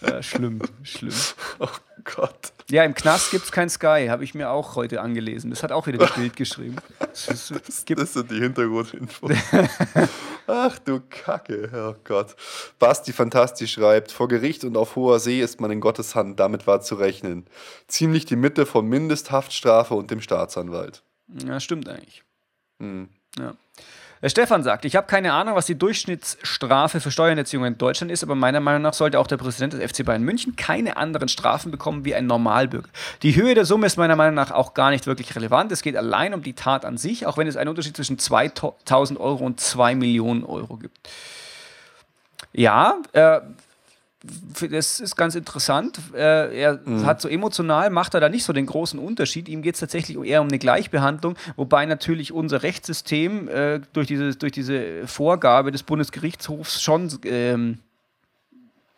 äh, schlimm, schlimm. Oh Gott. Ja, im Knast gibt es kein Sky, habe ich mir auch heute angelesen. Das hat auch wieder das Bild geschrieben. Das, ist, das, das sind die Hintergrundinfos. Ach du Kacke, oh Gott. Basti Fantastisch schreibt, vor Gericht und auf hoher See ist man in Gottes Hand, damit war zu rechnen. Ziemlich die Mitte von Mindesthaftstrafe und dem Staatsanwalt. Ja, stimmt eigentlich. Hm. Ja. Der Stefan sagt, ich habe keine Ahnung, was die Durchschnittsstrafe für Steuerhinterziehung in Deutschland ist, aber meiner Meinung nach sollte auch der Präsident des FC Bayern München keine anderen Strafen bekommen wie ein Normalbürger. Die Höhe der Summe ist meiner Meinung nach auch gar nicht wirklich relevant. Es geht allein um die Tat an sich, auch wenn es einen Unterschied zwischen 2000 Euro und 2 Millionen Euro gibt. Ja, äh, das ist ganz interessant. Äh, er mhm. hat so emotional, macht er da nicht so den großen Unterschied. Ihm geht es tatsächlich eher um eine Gleichbehandlung, wobei natürlich unser Rechtssystem äh, durch, diese, durch diese Vorgabe des Bundesgerichtshofs schon ähm,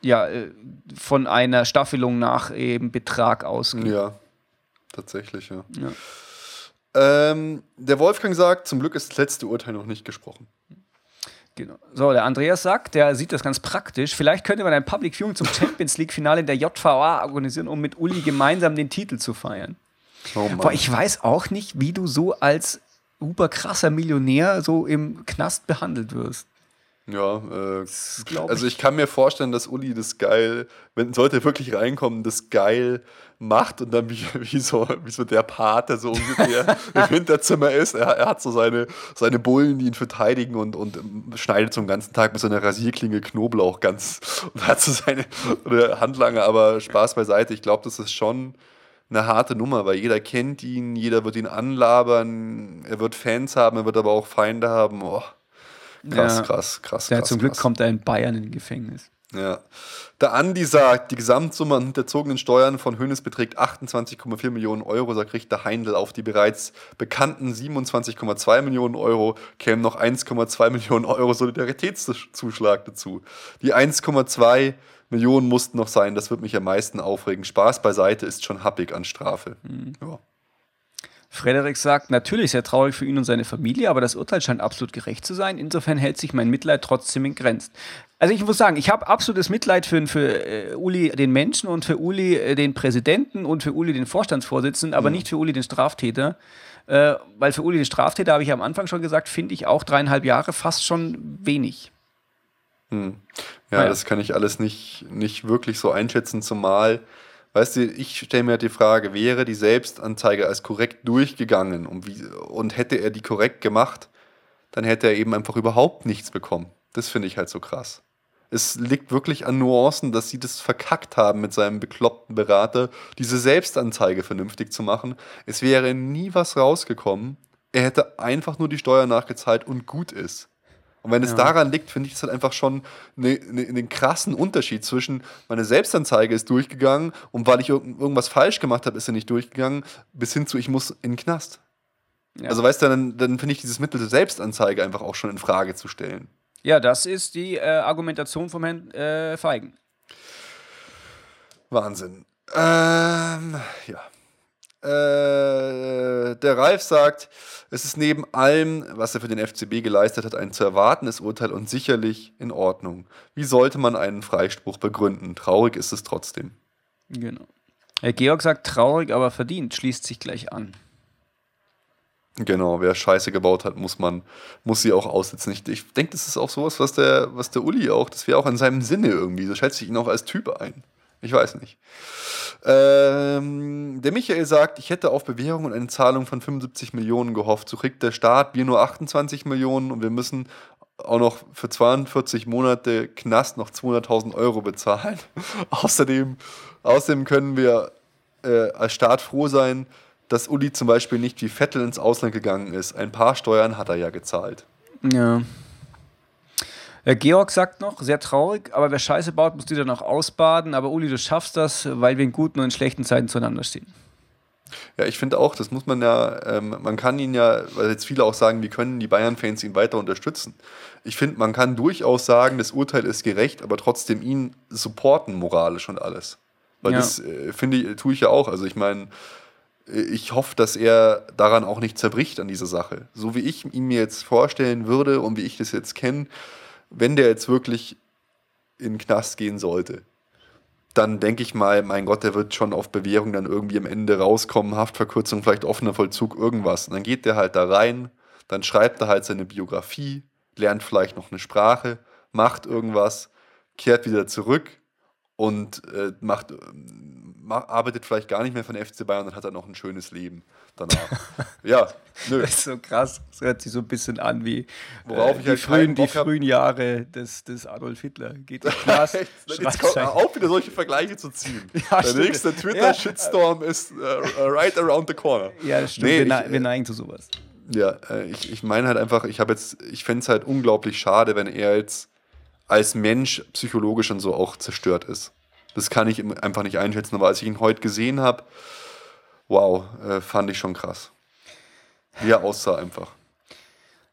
ja, äh, von einer Staffelung nach eben Betrag ausgeht. Ja, tatsächlich, ja. ja. Ähm, der Wolfgang sagt, zum Glück ist das letzte Urteil noch nicht gesprochen. Genau. So, der Andreas sagt, der sieht das ganz praktisch. Vielleicht könnte man ein Public Viewing zum Champions League-Finale in der JVA organisieren, um mit Uli gemeinsam den Titel zu feiern. Oh Boah, ich weiß auch nicht, wie du so als super krasser Millionär so im Knast behandelt wirst. Ja, äh, also ich kann mir vorstellen, dass Uli das geil, wenn sollte er wirklich reinkommen, das geil macht und dann wie, wie, so, wie so der Pater so ungefähr im Hinterzimmer ist. Er, er, hat so seine, seine Bullen, die ihn verteidigen und, und schneidet so den ganzen Tag mit so einer Rasierklinge Knoblauch ganz und hat so seine Handlange, aber Spaß beiseite. Ich glaube, das ist schon eine harte Nummer, weil jeder kennt ihn, jeder wird ihn anlabern, er wird Fans haben, er wird aber auch Feinde haben. Oh. Krass, ja. krass, krass, ja, krass. Zum Glück kommt er in Bayern in Gefängnis. Ja. Der Andi sagt, die Gesamtsumme an hinterzogenen Steuern von Hönes beträgt 28,4 Millionen Euro, sagt Richter Heindl. Auf die bereits bekannten 27,2 Millionen Euro kämen noch 1,2 Millionen Euro Solidaritätszuschlag dazu. Die 1,2 Millionen mussten noch sein, das wird mich am meisten aufregen. Spaß beiseite ist schon happig an Strafe. Mhm. Ja. Frederik sagt, natürlich sehr traurig für ihn und seine Familie, aber das Urteil scheint absolut gerecht zu sein. Insofern hält sich mein Mitleid trotzdem in Grenzen. Also ich muss sagen, ich habe absolutes Mitleid für, für äh, Uli den Menschen und für Uli äh, den Präsidenten und für Uli den Vorstandsvorsitzenden, aber mhm. nicht für Uli den Straftäter. Äh, weil für Uli den Straftäter, habe ich am Anfang schon gesagt, finde ich auch dreieinhalb Jahre fast schon wenig. Hm. Ja, ja, das kann ich alles nicht, nicht wirklich so einschätzen, zumal Weißt du, ich stelle mir halt die Frage, wäre die Selbstanzeige als korrekt durchgegangen und, wie, und hätte er die korrekt gemacht, dann hätte er eben einfach überhaupt nichts bekommen. Das finde ich halt so krass. Es liegt wirklich an Nuancen, dass sie das verkackt haben mit seinem bekloppten Berater, diese Selbstanzeige vernünftig zu machen. Es wäre nie was rausgekommen. Er hätte einfach nur die Steuer nachgezahlt und gut ist. Und wenn es daran liegt, finde ich es halt einfach schon ne, ne, einen krassen Unterschied zwischen meine Selbstanzeige ist durchgegangen und weil ich irgendwas falsch gemacht habe, ist sie nicht durchgegangen, bis hin zu ich muss in den Knast. Ja. Also weißt du, dann, dann finde ich dieses Mittel der Selbstanzeige einfach auch schon in Frage zu stellen. Ja, das ist die äh, Argumentation vom Herrn äh, Feigen. Wahnsinn. Ähm, ja. Äh, der Ralf sagt, es ist neben allem, was er für den FCB geleistet hat, ein zu erwartendes Urteil und sicherlich in Ordnung. Wie sollte man einen Freispruch begründen? Traurig ist es trotzdem. Genau. Herr Georg sagt traurig, aber verdient, schließt sich gleich an. Genau, wer Scheiße gebaut hat, muss man, muss sie auch aussitzen. Ich, ich denke, das ist auch sowas, was der, was der Uli auch, das wäre auch in seinem Sinne irgendwie. So schätze ich ihn auch als Typ ein. Ich weiß nicht. Ähm, der Michael sagt, ich hätte auf Bewährung und eine Zahlung von 75 Millionen gehofft. So kriegt der Staat wir nur 28 Millionen und wir müssen auch noch für 42 Monate Knast noch 200.000 Euro bezahlen. außerdem, außerdem können wir äh, als Staat froh sein, dass Uli zum Beispiel nicht wie Vettel ins Ausland gegangen ist. Ein paar Steuern hat er ja gezahlt. Ja. Äh, Georg sagt noch, sehr traurig, aber wer Scheiße baut, muss die dann auch ausbaden. Aber Uli, du schaffst das, weil wir in guten und in schlechten Zeiten zueinander stehen. Ja, ich finde auch, das muss man ja, ähm, man kann ihn ja, weil jetzt viele auch sagen, wie können die Bayern-Fans ihn weiter unterstützen. Ich finde, man kann durchaus sagen, das Urteil ist gerecht, aber trotzdem ihn supporten, moralisch und alles. Weil Ja. das, äh, finde ich, tue ich ja auch. Also ich meine, äh, ich hoffe, dass er daran auch nicht zerbricht an dieser Sache. So wie ich ihn mir jetzt vorstellen würde und wie ich das jetzt kenne, wenn der jetzt wirklich in den Knast gehen sollte, dann denke ich mal, mein Gott, der wird schon auf Bewährung dann irgendwie am Ende rauskommen, Haftverkürzung, vielleicht offener Vollzug, irgendwas. Und dann geht der halt da rein, dann schreibt er halt seine Biografie, lernt vielleicht noch eine Sprache, macht irgendwas, kehrt wieder zurück und äh, macht, ma arbeitet vielleicht gar nicht mehr von FC Bayern und hat dann noch ein schönes Leben danach. ja, nö. Das ist so krass. Das hört sich so ein bisschen an wie Worauf äh, ich die, halt frühen, die frühen Jahre des, des Adolf Hitler. Geht in Knast, Jetzt kommt auf, wieder solche Vergleiche zu ziehen. Ja, Der stimmt. nächste Twitter-Shitstorm ist äh, right around the corner. Ja, das stimmt. Nee, wir, ich, wir äh, neigen zu sowas. Ja, äh, ich, ich meine halt einfach, ich habe jetzt, ich fände es halt unglaublich schade, wenn er jetzt als Mensch psychologisch und so auch zerstört ist. Das kann ich einfach nicht einschätzen, aber als ich ihn heute gesehen habe, wow, äh, fand ich schon krass. Wie er aussah einfach.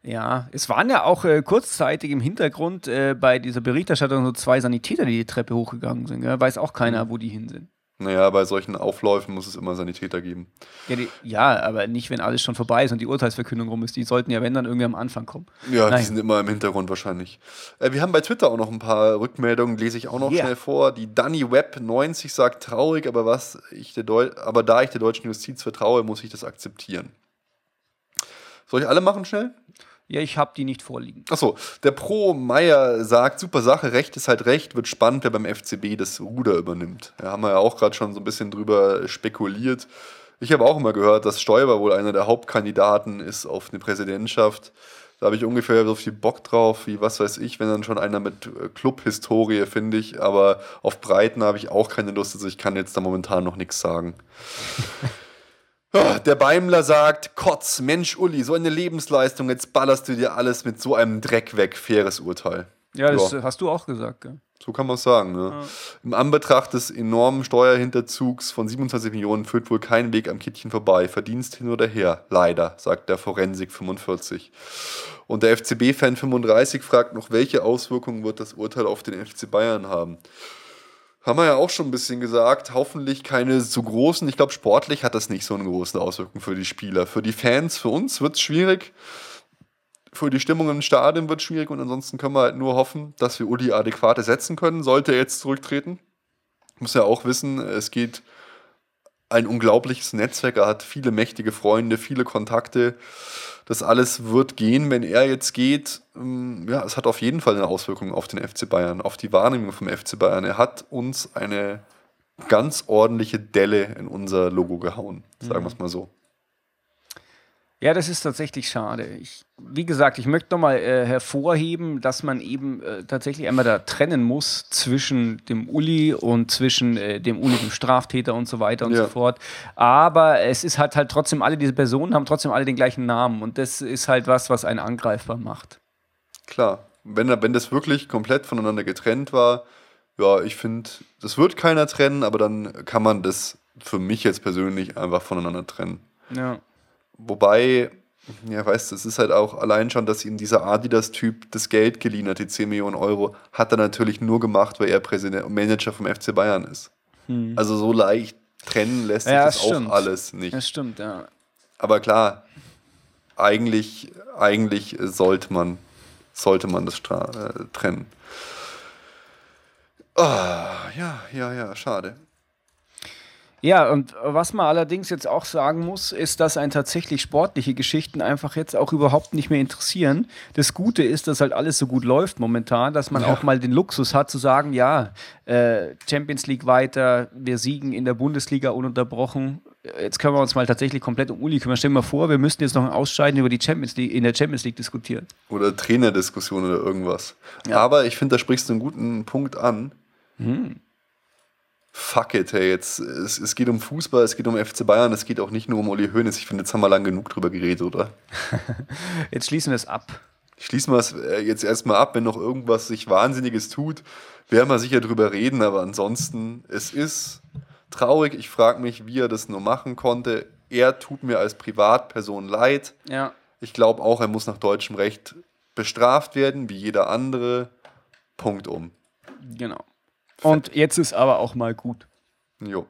Ja, es waren ja auch äh, kurzzeitig im Hintergrund äh, bei dieser Berichterstattung so zwei Sanitäter, die die Treppe hochgegangen sind. Gell? Weiß auch keiner, wo die hin sind. Naja, bei solchen Aufläufen muss es immer Sanitäter geben. Ja, die, ja, aber nicht, wenn alles schon vorbei ist und die Urteilsverkündung rum ist. Die sollten ja, wenn, dann irgendwie am Anfang kommen. Ja, Nein. die sind immer im Hintergrund wahrscheinlich. Äh, wir haben bei Twitter auch noch ein paar Rückmeldungen, lese ich auch noch Ja. schnell vor. Die Danny Web 90 sagt traurig, aber was ich der Deu aber da ich der deutschen Justiz vertraue, muss ich das akzeptieren. Soll ich alle machen schnell? Ja, ich habe die nicht vorliegen. Achso, der Pro Meier sagt, super Sache, Recht ist halt Recht, wird spannend, wer beim FCB das Ruder übernimmt. Da haben wir ja auch gerade schon so ein bisschen drüber spekuliert. Ich habe auch immer gehört, dass Stoiber wohl einer der Hauptkandidaten ist auf eine Präsidentschaft. Da habe ich ungefähr so viel Bock drauf, wie was weiß ich, wenn dann schon einer mit äh, Club-Historie, finde ich. Aber auf Breiten habe ich auch keine Lust, also ich kann jetzt da momentan noch nichts sagen. Ah, Der Beimler sagt, Kotz, Mensch Uli, so eine Lebensleistung, jetzt ballerst du dir alles mit so einem Dreck weg, faires Urteil. Ja, das Ja. hast du auch gesagt, gell? So kann man es sagen. Ne? Im Anbetracht des enormen Steuerhinterzugs von 27 Millionen führt wohl kein Weg am Kittchen vorbei. Verdienst hin oder her. Leider, sagt der Forensik 45. Und der FCB-Fan 35 fragt noch, welche Auswirkungen wird das Urteil auf den FC Bayern haben? Haben wir ja auch schon ein bisschen gesagt, hoffentlich keine so großen. Ich glaube, sportlich hat das nicht so eine große Auswirkung für die Spieler. Für die Fans, für uns wird es schwierig. Für die Stimmung im Stadion wird es schwierig und ansonsten können wir halt nur hoffen, dass wir Uli adäquat ersetzen können, sollte er jetzt zurücktreten. Muss ja auch wissen, es geht ein unglaubliches Netzwerk, er hat viele mächtige Freunde, viele Kontakte. Das alles wird gehen, wenn er jetzt geht. Ähm, Ja, es hat auf jeden Fall eine Auswirkung auf den FC Bayern, auf die Wahrnehmung vom FC Bayern. Er hat uns eine ganz ordentliche Delle in unser Logo gehauen, sagen wir es mal so. Ja, das ist tatsächlich schade. Ich, wie gesagt, ich möchte nochmal äh, hervorheben, dass man eben äh, tatsächlich einmal da trennen muss zwischen dem Uli und zwischen äh, dem Uli, dem Straftäter und so weiter und Ja. so fort. Aber es ist halt halt trotzdem, alle diese Personen haben trotzdem alle den gleichen Namen und das ist halt was, was einen angreifbar macht. Klar, wenn, wenn das wirklich komplett voneinander getrennt war, ja, ich finde, das wird keiner trennen, aber dann kann man das für mich jetzt persönlich einfach voneinander trennen. Ja. Wobei, ja, weißt du, es ist halt auch allein schon, dass ihm dieser Adidas-Typ das Geld geliehen hat, die 10 Millionen Euro, hat er natürlich nur gemacht, weil er Präsident und Manager vom FC Bayern ist. Also so leicht trennen lässt sich Ja, das stimmt. auch alles nicht. Das stimmt, ja. Aber klar, eigentlich, eigentlich sollte man, sollte man das äh, trennen. Ah, ja, ja, ja, schade. Ja, und was man allerdings jetzt auch sagen muss, ist, dass einen tatsächlich sportliche Geschichten einfach jetzt auch überhaupt nicht mehr interessieren. Das Gute ist, dass halt alles so gut läuft momentan, dass man auch mal den Luxus hat zu sagen, ja, äh, Champions League weiter, wir siegen in der Bundesliga ununterbrochen. Jetzt können wir uns mal tatsächlich komplett um Uli kümmern. Stell dir mal vor, wir müssten jetzt noch ein Ausscheiden über die Champions League, in der Champions League diskutieren. Oder Trainerdiskussion oder irgendwas. Aber ich finde, da sprichst du einen guten Punkt an. Fuck it, hey, jetzt, es, es geht um Fußball, es geht um FC Bayern, es geht auch nicht nur um Uli Hoeneß. Ich finde, jetzt haben wir lang genug drüber geredet, oder? Jetzt schließen wir es ab. Schließen wir es äh, jetzt erstmal ab, wenn noch irgendwas sich Wahnsinniges tut, werden wir sicher drüber reden, aber ansonsten, es ist traurig. Ich frage mich, wie er das nur machen konnte. Er tut mir als Privatperson leid. Ja. Ich glaube auch, er muss nach deutschem Recht bestraft werden, wie jeder andere. Punkt um. Genau. Und jetzt ist aber auch mal gut. Jo.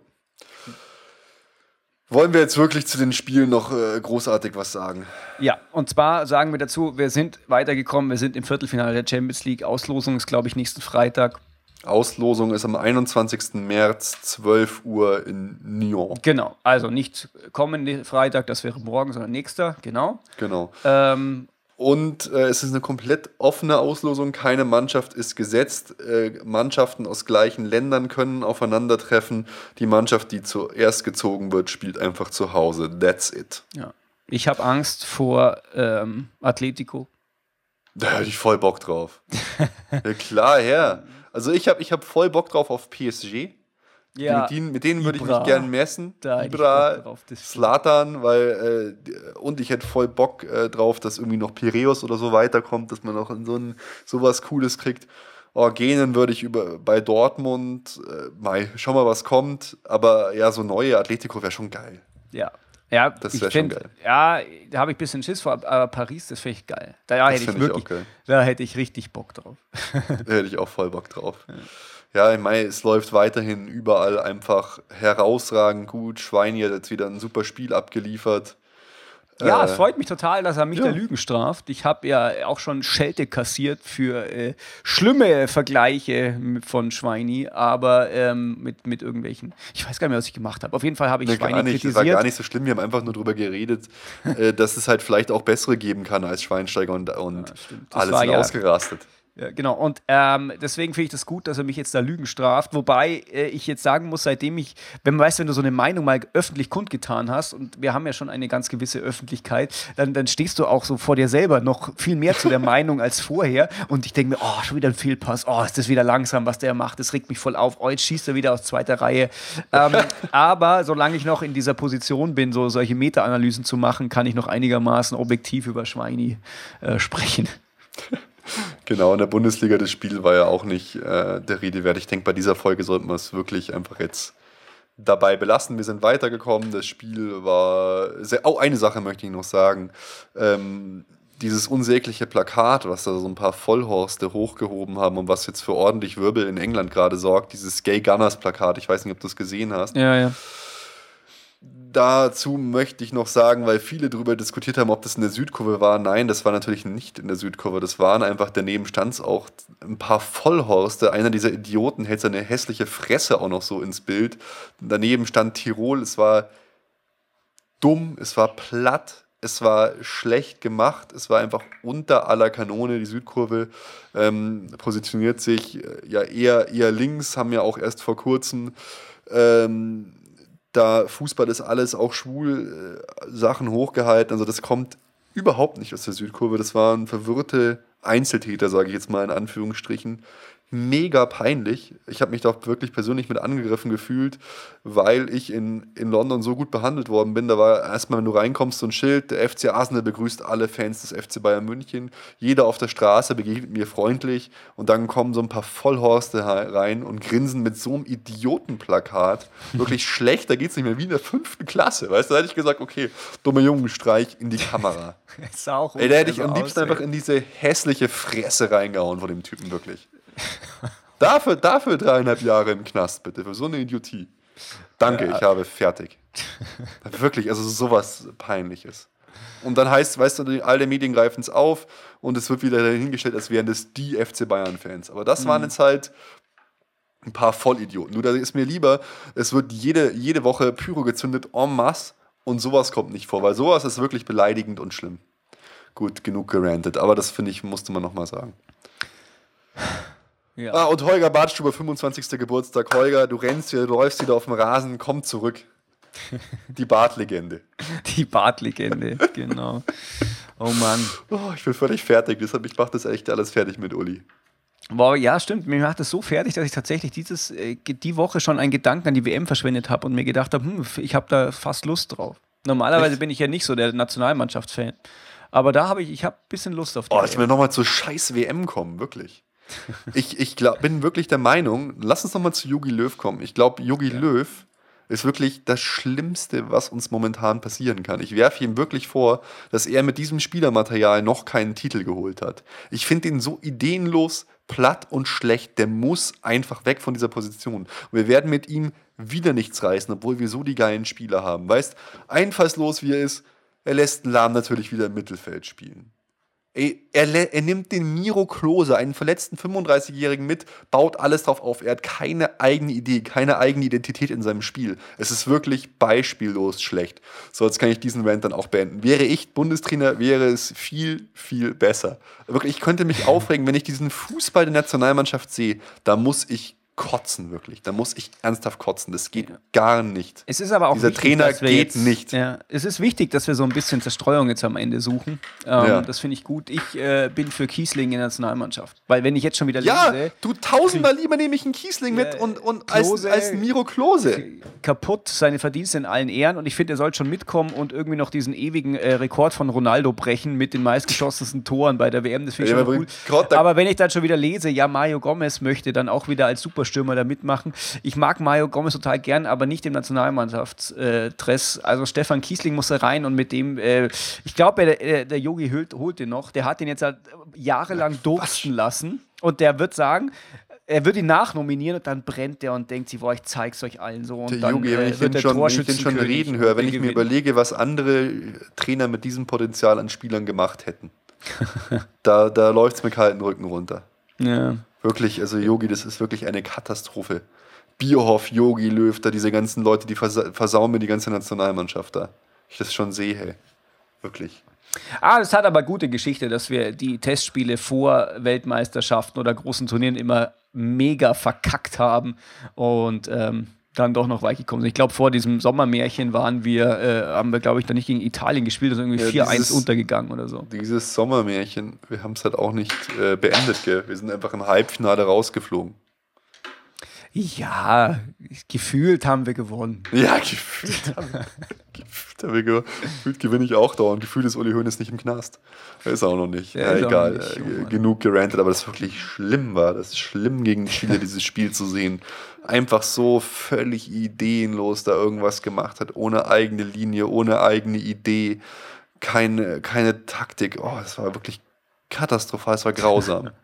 Wollen wir jetzt wirklich zu den Spielen noch äh, großartig was sagen? Ja, und zwar sagen wir dazu, wir sind weitergekommen, wir sind im Viertelfinale der Champions League. Auslosung ist, glaube ich, nächsten Freitag. Auslosung ist am 21. März, 12 Uhr in Nyon. Genau, also nicht kommende Freitag, das wäre morgen, sondern nächster, genau. Genau. Ähm, Und äh, es ist eine komplett offene Auslosung. Keine Mannschaft ist gesetzt. Äh, Mannschaften aus gleichen Ländern können aufeinandertreffen. Die Mannschaft, die zuerst gezogen wird, spielt einfach zu Hause. That's it. ja. Ich habe Angst vor ähm, Atletico. Da hätte ich voll Bock drauf. ja, klar, ja. Also ich habe ich hab voll Bock drauf auf PSG. Mit denen, mit denen würde ich mich gern messen. Da ich Ibra. Slatan, weil äh, und ich hätte voll Bock äh, drauf, dass irgendwie noch Piräus oder so weiterkommt, dass man noch in so ein sowas Cooles kriegt. Oh, Genen würde ich über bei Dortmund, äh, mei, schau mal, was kommt. Aber ja, so neue Atletico wäre schon geil. Ja. Ja, Das ich wär schon geil. Ja, da habe ich ein bisschen Schiss vor, aber Paris, das finde ich geil. Da hätte ich ich wirklich, geil. da hätte ich richtig Bock drauf. Da hätte ich auch voll Bock drauf. Ja, ich meine, es läuft weiterhin überall einfach herausragend gut. Schweini hat jetzt wieder ein super Spiel abgeliefert. Ja, Äh, es freut mich total, dass er mich ja. der Lügen straft. Ich habe ja auch schon Schelte kassiert für äh, schlimme Vergleiche von Schweini, aber ähm, mit, mit irgendwelchen. Ich weiß gar nicht mehr, was ich gemacht habe. Auf jeden Fall habe ich Nee, Schweini gar nicht, das war kritisiert. gar nicht so schlimm. Wir haben einfach nur darüber geredet, äh, dass es halt vielleicht auch bessere geben kann als Schweinsteiger und, und Ja, alles war ja- ausgerastet. Ja, genau, und ähm, deswegen finde ich das gut, dass er mich jetzt da Lügen straft. Wobei äh, ich jetzt sagen muss, seitdem ich, wenn man weiß, wenn du so eine Meinung mal öffentlich kundgetan hast, und wir haben ja schon eine ganz gewisse Öffentlichkeit, dann, dann stehst du auch so vor dir selber noch viel mehr zu der Meinung als vorher. Und ich denke mir, oh, schon wieder ein Fehlpass, oh, ist das wieder langsam, was der macht, das regt mich voll auf, oh, jetzt schießt er wieder aus zweiter Reihe. Ähm, aber solange ich noch in dieser Position bin, so solche Meta-Analysen zu machen, kann ich noch einigermaßen objektiv über Schweini äh, sprechen. Genau, in der Bundesliga das Spiel war ja auch nicht äh, der Rede wert. Ich denke, bei dieser Folge sollten wir es wirklich einfach jetzt dabei belassen. Wir sind weitergekommen. Das Spiel war sehr. Oh, eine Sache möchte ich noch sagen. Ähm, dieses unsägliche Plakat, was da so ein paar Vollhorste hochgehoben haben und was jetzt für ordentlich Wirbel in England gerade sorgt, dieses Gay Gunners Plakat, ich weiß nicht, ob du es gesehen hast. Ja, ja. Dazu möchte ich noch sagen, weil viele darüber diskutiert haben, ob das in der Südkurve war. Nein, das war natürlich nicht in der Südkurve. Das waren einfach, daneben stand es auch ein paar Vollhorste. Einer dieser Idioten hält seine hässliche Fresse auch noch so ins Bild. Daneben stand Tirol. Es war dumm, es war platt, es war schlecht gemacht, es war einfach unter aller Kanone. Die Südkurve ähm, positioniert sich äh, ja eher, eher links, haben ja auch erst vor kurzem ähm, da Fußball ist alles auch schwul, äh, Sachen hochgehalten. Also das kommt überhaupt nicht aus der Südkurve. Das waren verwirrte Einzeltäter, sage ich jetzt mal in Anführungsstrichen. Mega peinlich. Ich habe mich da wirklich persönlich mit angegriffen gefühlt, weil ich in, in London so gut behandelt worden bin. Da war erstmal, wenn du reinkommst, so ein Schild, der FC Arsenal begrüßt alle Fans des FC Bayern München. Jeder auf der Straße begegnet mir freundlich und dann kommen so ein paar Vollhorste rein und grinsen mit so einem Idiotenplakat. Wirklich schlecht, da geht es nicht mehr wie in der fünften Klasse. Weißt du, da hätte ich gesagt, okay, dummer Jungenstreich in die Kamera. Sah auch Ey, da hätte ich am liebsten einfach in diese hässliche Fresse reingehauen von dem Typen, wirklich. dafür, dafür dreieinhalb Jahre im Knast, bitte, für so eine Idiotie. Danke, ich habe fertig. wirklich, also sowas Peinliches. Und dann heißt, weißt du, alle Medien greifen es auf und es wird wieder dahingestellt, als wären das die FC Bayern-Fans. Aber das waren jetzt halt ein paar Vollidioten. Nur da ist mir lieber, es wird jede, jede Woche Pyro gezündet en masse und sowas kommt nicht vor, weil sowas ist wirklich beleidigend und schlimm. Gut, genug gerantet, aber das finde ich, musste man nochmal sagen. Ja. Ah, und Holger Badstuber, 25. Geburtstag. Holger, du rennst wieder, du läufst wieder auf dem Rasen, komm zurück. Die Bartlegende. Die Bartlegende, genau. Oh Mann. Oh, ich bin völlig fertig, deshalb ich mache das echt alles fertig mit Uli. Boah, ja, stimmt. Mir macht das so fertig, dass ich tatsächlich dieses, äh, die Woche schon einen Gedanken an die WM verschwendet habe und mir gedacht habe, hm, ich habe da fast Lust drauf. Normalerweise Echt? bin ich ja nicht so der Nationalmannschaftsfan. Aber da habe ich, ich habe ein bisschen Lust auf die Oh, ich will WM. nochmal zur scheiß WM kommen, wirklich. Ich, ich glaub, bin wirklich der Meinung, lass uns nochmal zu Yogi Löw kommen. Ich glaube, Yogi Löw ist wirklich das Schlimmste, was uns momentan passieren kann. Ich werfe ihm wirklich vor, dass er mit diesem Spielermaterial noch keinen Titel geholt hat. Ich finde ihn so ideenlos, platt und schlecht. Der muss einfach weg von dieser Position. Und wir werden mit ihm wieder nichts reißen, obwohl wir so die geilen Spieler haben. Weißt, einfallslos wie er ist, er lässt Lahm natürlich wieder im Mittelfeld spielen. Er, er, nimmt den Miro Klose, einen verletzten 35-Jährigen mit, baut alles drauf auf. Er hat keine eigene Idee, keine eigene Identität in seinem Spiel. Es ist wirklich beispiellos schlecht. So, jetzt kann ich diesen Rant dann auch beenden. Wäre ich Bundestrainer, wäre es viel, viel besser. Wirklich, ich könnte mich aufregen, wenn ich diesen Fußball der Nationalmannschaft sehe. Da muss ich kotzen, wirklich. Da muss ich ernsthaft kotzen. Das geht ja. gar nicht. Es ist aber auch Dieser wichtig, Trainer geht jetzt, nicht. Ja, es ist wichtig, dass wir so ein bisschen Zerstreuung jetzt am Ende suchen. Ähm, ja. Das finde ich gut. Ich äh, bin für Kiesling in der Nationalmannschaft. Weil wenn ich jetzt schon wieder ja, lese. Ja, du tausendmal lieber nehme ich einen Kiesling mit und, und Klose, als, als Miro Klose. Kaputt, seine Verdienste in allen Ehren. Und ich finde, er sollte schon mitkommen und irgendwie noch diesen ewigen äh, Rekord von Ronaldo brechen mit den meistgeschossensten Toren bei der WM. Das finde ich ja, schon cool. Aber wenn ich dann schon wieder lese, ja, Mario Gomez möchte dann auch wieder als Superstürmer da mitmachen. Ich mag Mario Gomez total gern, aber nicht im Nationalmannschaftsdress. also Stefan Kiesling muss da rein und mit dem, äh, ich glaube, der Yogi holt, holt den noch. Der hat den jetzt halt jahrelang dursten lassen und der wird sagen, er wird ihn nachnominieren und dann brennt der und denkt sich, boah, ich zeig's euch allen so. Und der dann, Jogi, wenn äh, ich den schon, wenn ich den schon reden höre, wenn ich mir überlege, was andere Trainer mit diesem Potenzial an Spielern gemacht hätten, da, da läuft es mir kalten Rücken runter. Ja. Wirklich, also Yogi, das ist wirklich eine Katastrophe. Bierhoff, Yogi, Löw, da diese ganzen Leute, die versa versauen mir die ganze Nationalmannschaft da. Ich das schon sehe. Wirklich. Ah, das hat aber gute Geschichte, dass wir die Testspiele vor Weltmeisterschaften oder großen Turnieren immer mega verkackt haben. Und ähm, dann doch noch weit gekommen sind. Ich glaube, vor diesem Sommermärchen waren wir, äh, haben wir, glaube ich, dann nicht gegen Italien gespielt, also irgendwie ja, 4-1 untergegangen oder so. Dieses Sommermärchen, wir haben es halt auch nicht äh, beendet, gell? Wir sind einfach im Halbfinale rausgeflogen. Ja, gefühlt haben wir gewonnen. Ja, gefühlt haben wir, gefühlt haben wir gewonnen. Gefühlt gewinne ich auch dauernd. Gefühlt ist Uli Hoeneß nicht im Knast. Ist auch noch nicht. Ja, ja egal. Nicht, äh, genug gerantet, aber das wirklich schlimm war. Das ist schlimm gegen die Chile, dieses Spiel zu sehen. Einfach so völlig ideenlos da irgendwas gemacht hat, ohne eigene Linie, ohne eigene Idee, keine, keine Taktik. Oh, das war wirklich katastrophal, es war grausam.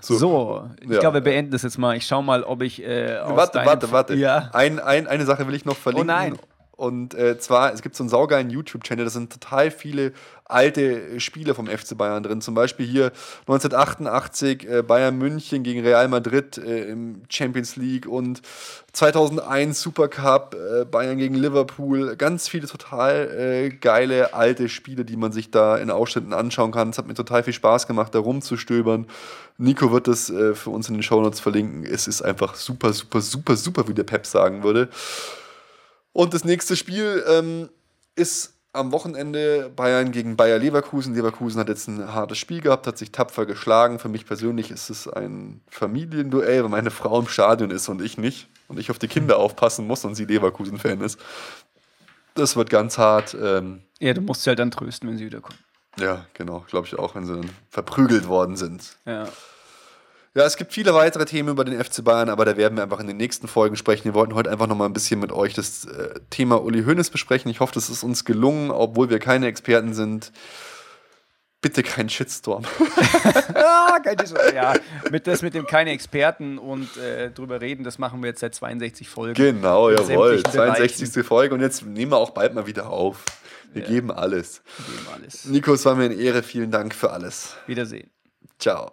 So, so ich ja. glaube, wir beenden das jetzt mal. Ich schaue mal, ob ich. Äh, warte, warte, warte. Ja. Ein, ein, eine Sache will ich noch verlinken. Oh nein. Und äh, zwar, es gibt so einen saugeilen YouTube-Channel, da sind total viele alte Spiele vom FC Bayern drin. Zum Beispiel hier 1988 äh, Bayern München gegen Real Madrid äh, im Champions League und 2001 Supercup äh, Bayern gegen Liverpool. Ganz viele total äh, geile alte Spiele, die man sich da in Ausschnitten anschauen kann. Es hat mir total viel Spaß gemacht, da rumzustöbern. Nico wird das äh, für uns in den Shownotes verlinken. Es ist einfach super, super, super, super, wie der Pep sagen würde. Und das nächste Spiel ähm, ist am Wochenende Bayern gegen Bayer Leverkusen. Leverkusen hat jetzt ein hartes Spiel gehabt, hat sich tapfer geschlagen. Für mich persönlich ist es ein Familienduell, weil meine Frau im Stadion ist und ich nicht. Und ich auf die Kinder aufpassen muss und sie Leverkusen-Fan ist. Das wird ganz hart. Ähm, ja, du musst sie halt dann trösten, wenn sie wiederkommen. Ja, genau, glaube ich auch, wenn sie dann verprügelt worden sind. Ja. Ja, es gibt viele weitere Themen über den FC Bayern, aber da werden wir einfach in den nächsten Folgen sprechen. Wir wollten heute einfach noch mal ein bisschen mit euch das äh, Thema Uli Hoeneß besprechen. Ich hoffe, das ist uns gelungen, obwohl wir keine Experten sind. Bitte kein Shitstorm. ja, kein Shitstorm. Ja, mit, das mit dem keine Experten und äh, drüber reden, das machen wir jetzt seit 62 Folgen. Genau, jawohl. 62. Bereichen. Folge und jetzt nehmen wir auch bald mal wieder auf. Wir ja. geben alles. Wir geben alles. Nico, es war mir eine Ehre. Vielen Dank für alles. Wiedersehen. Ciao.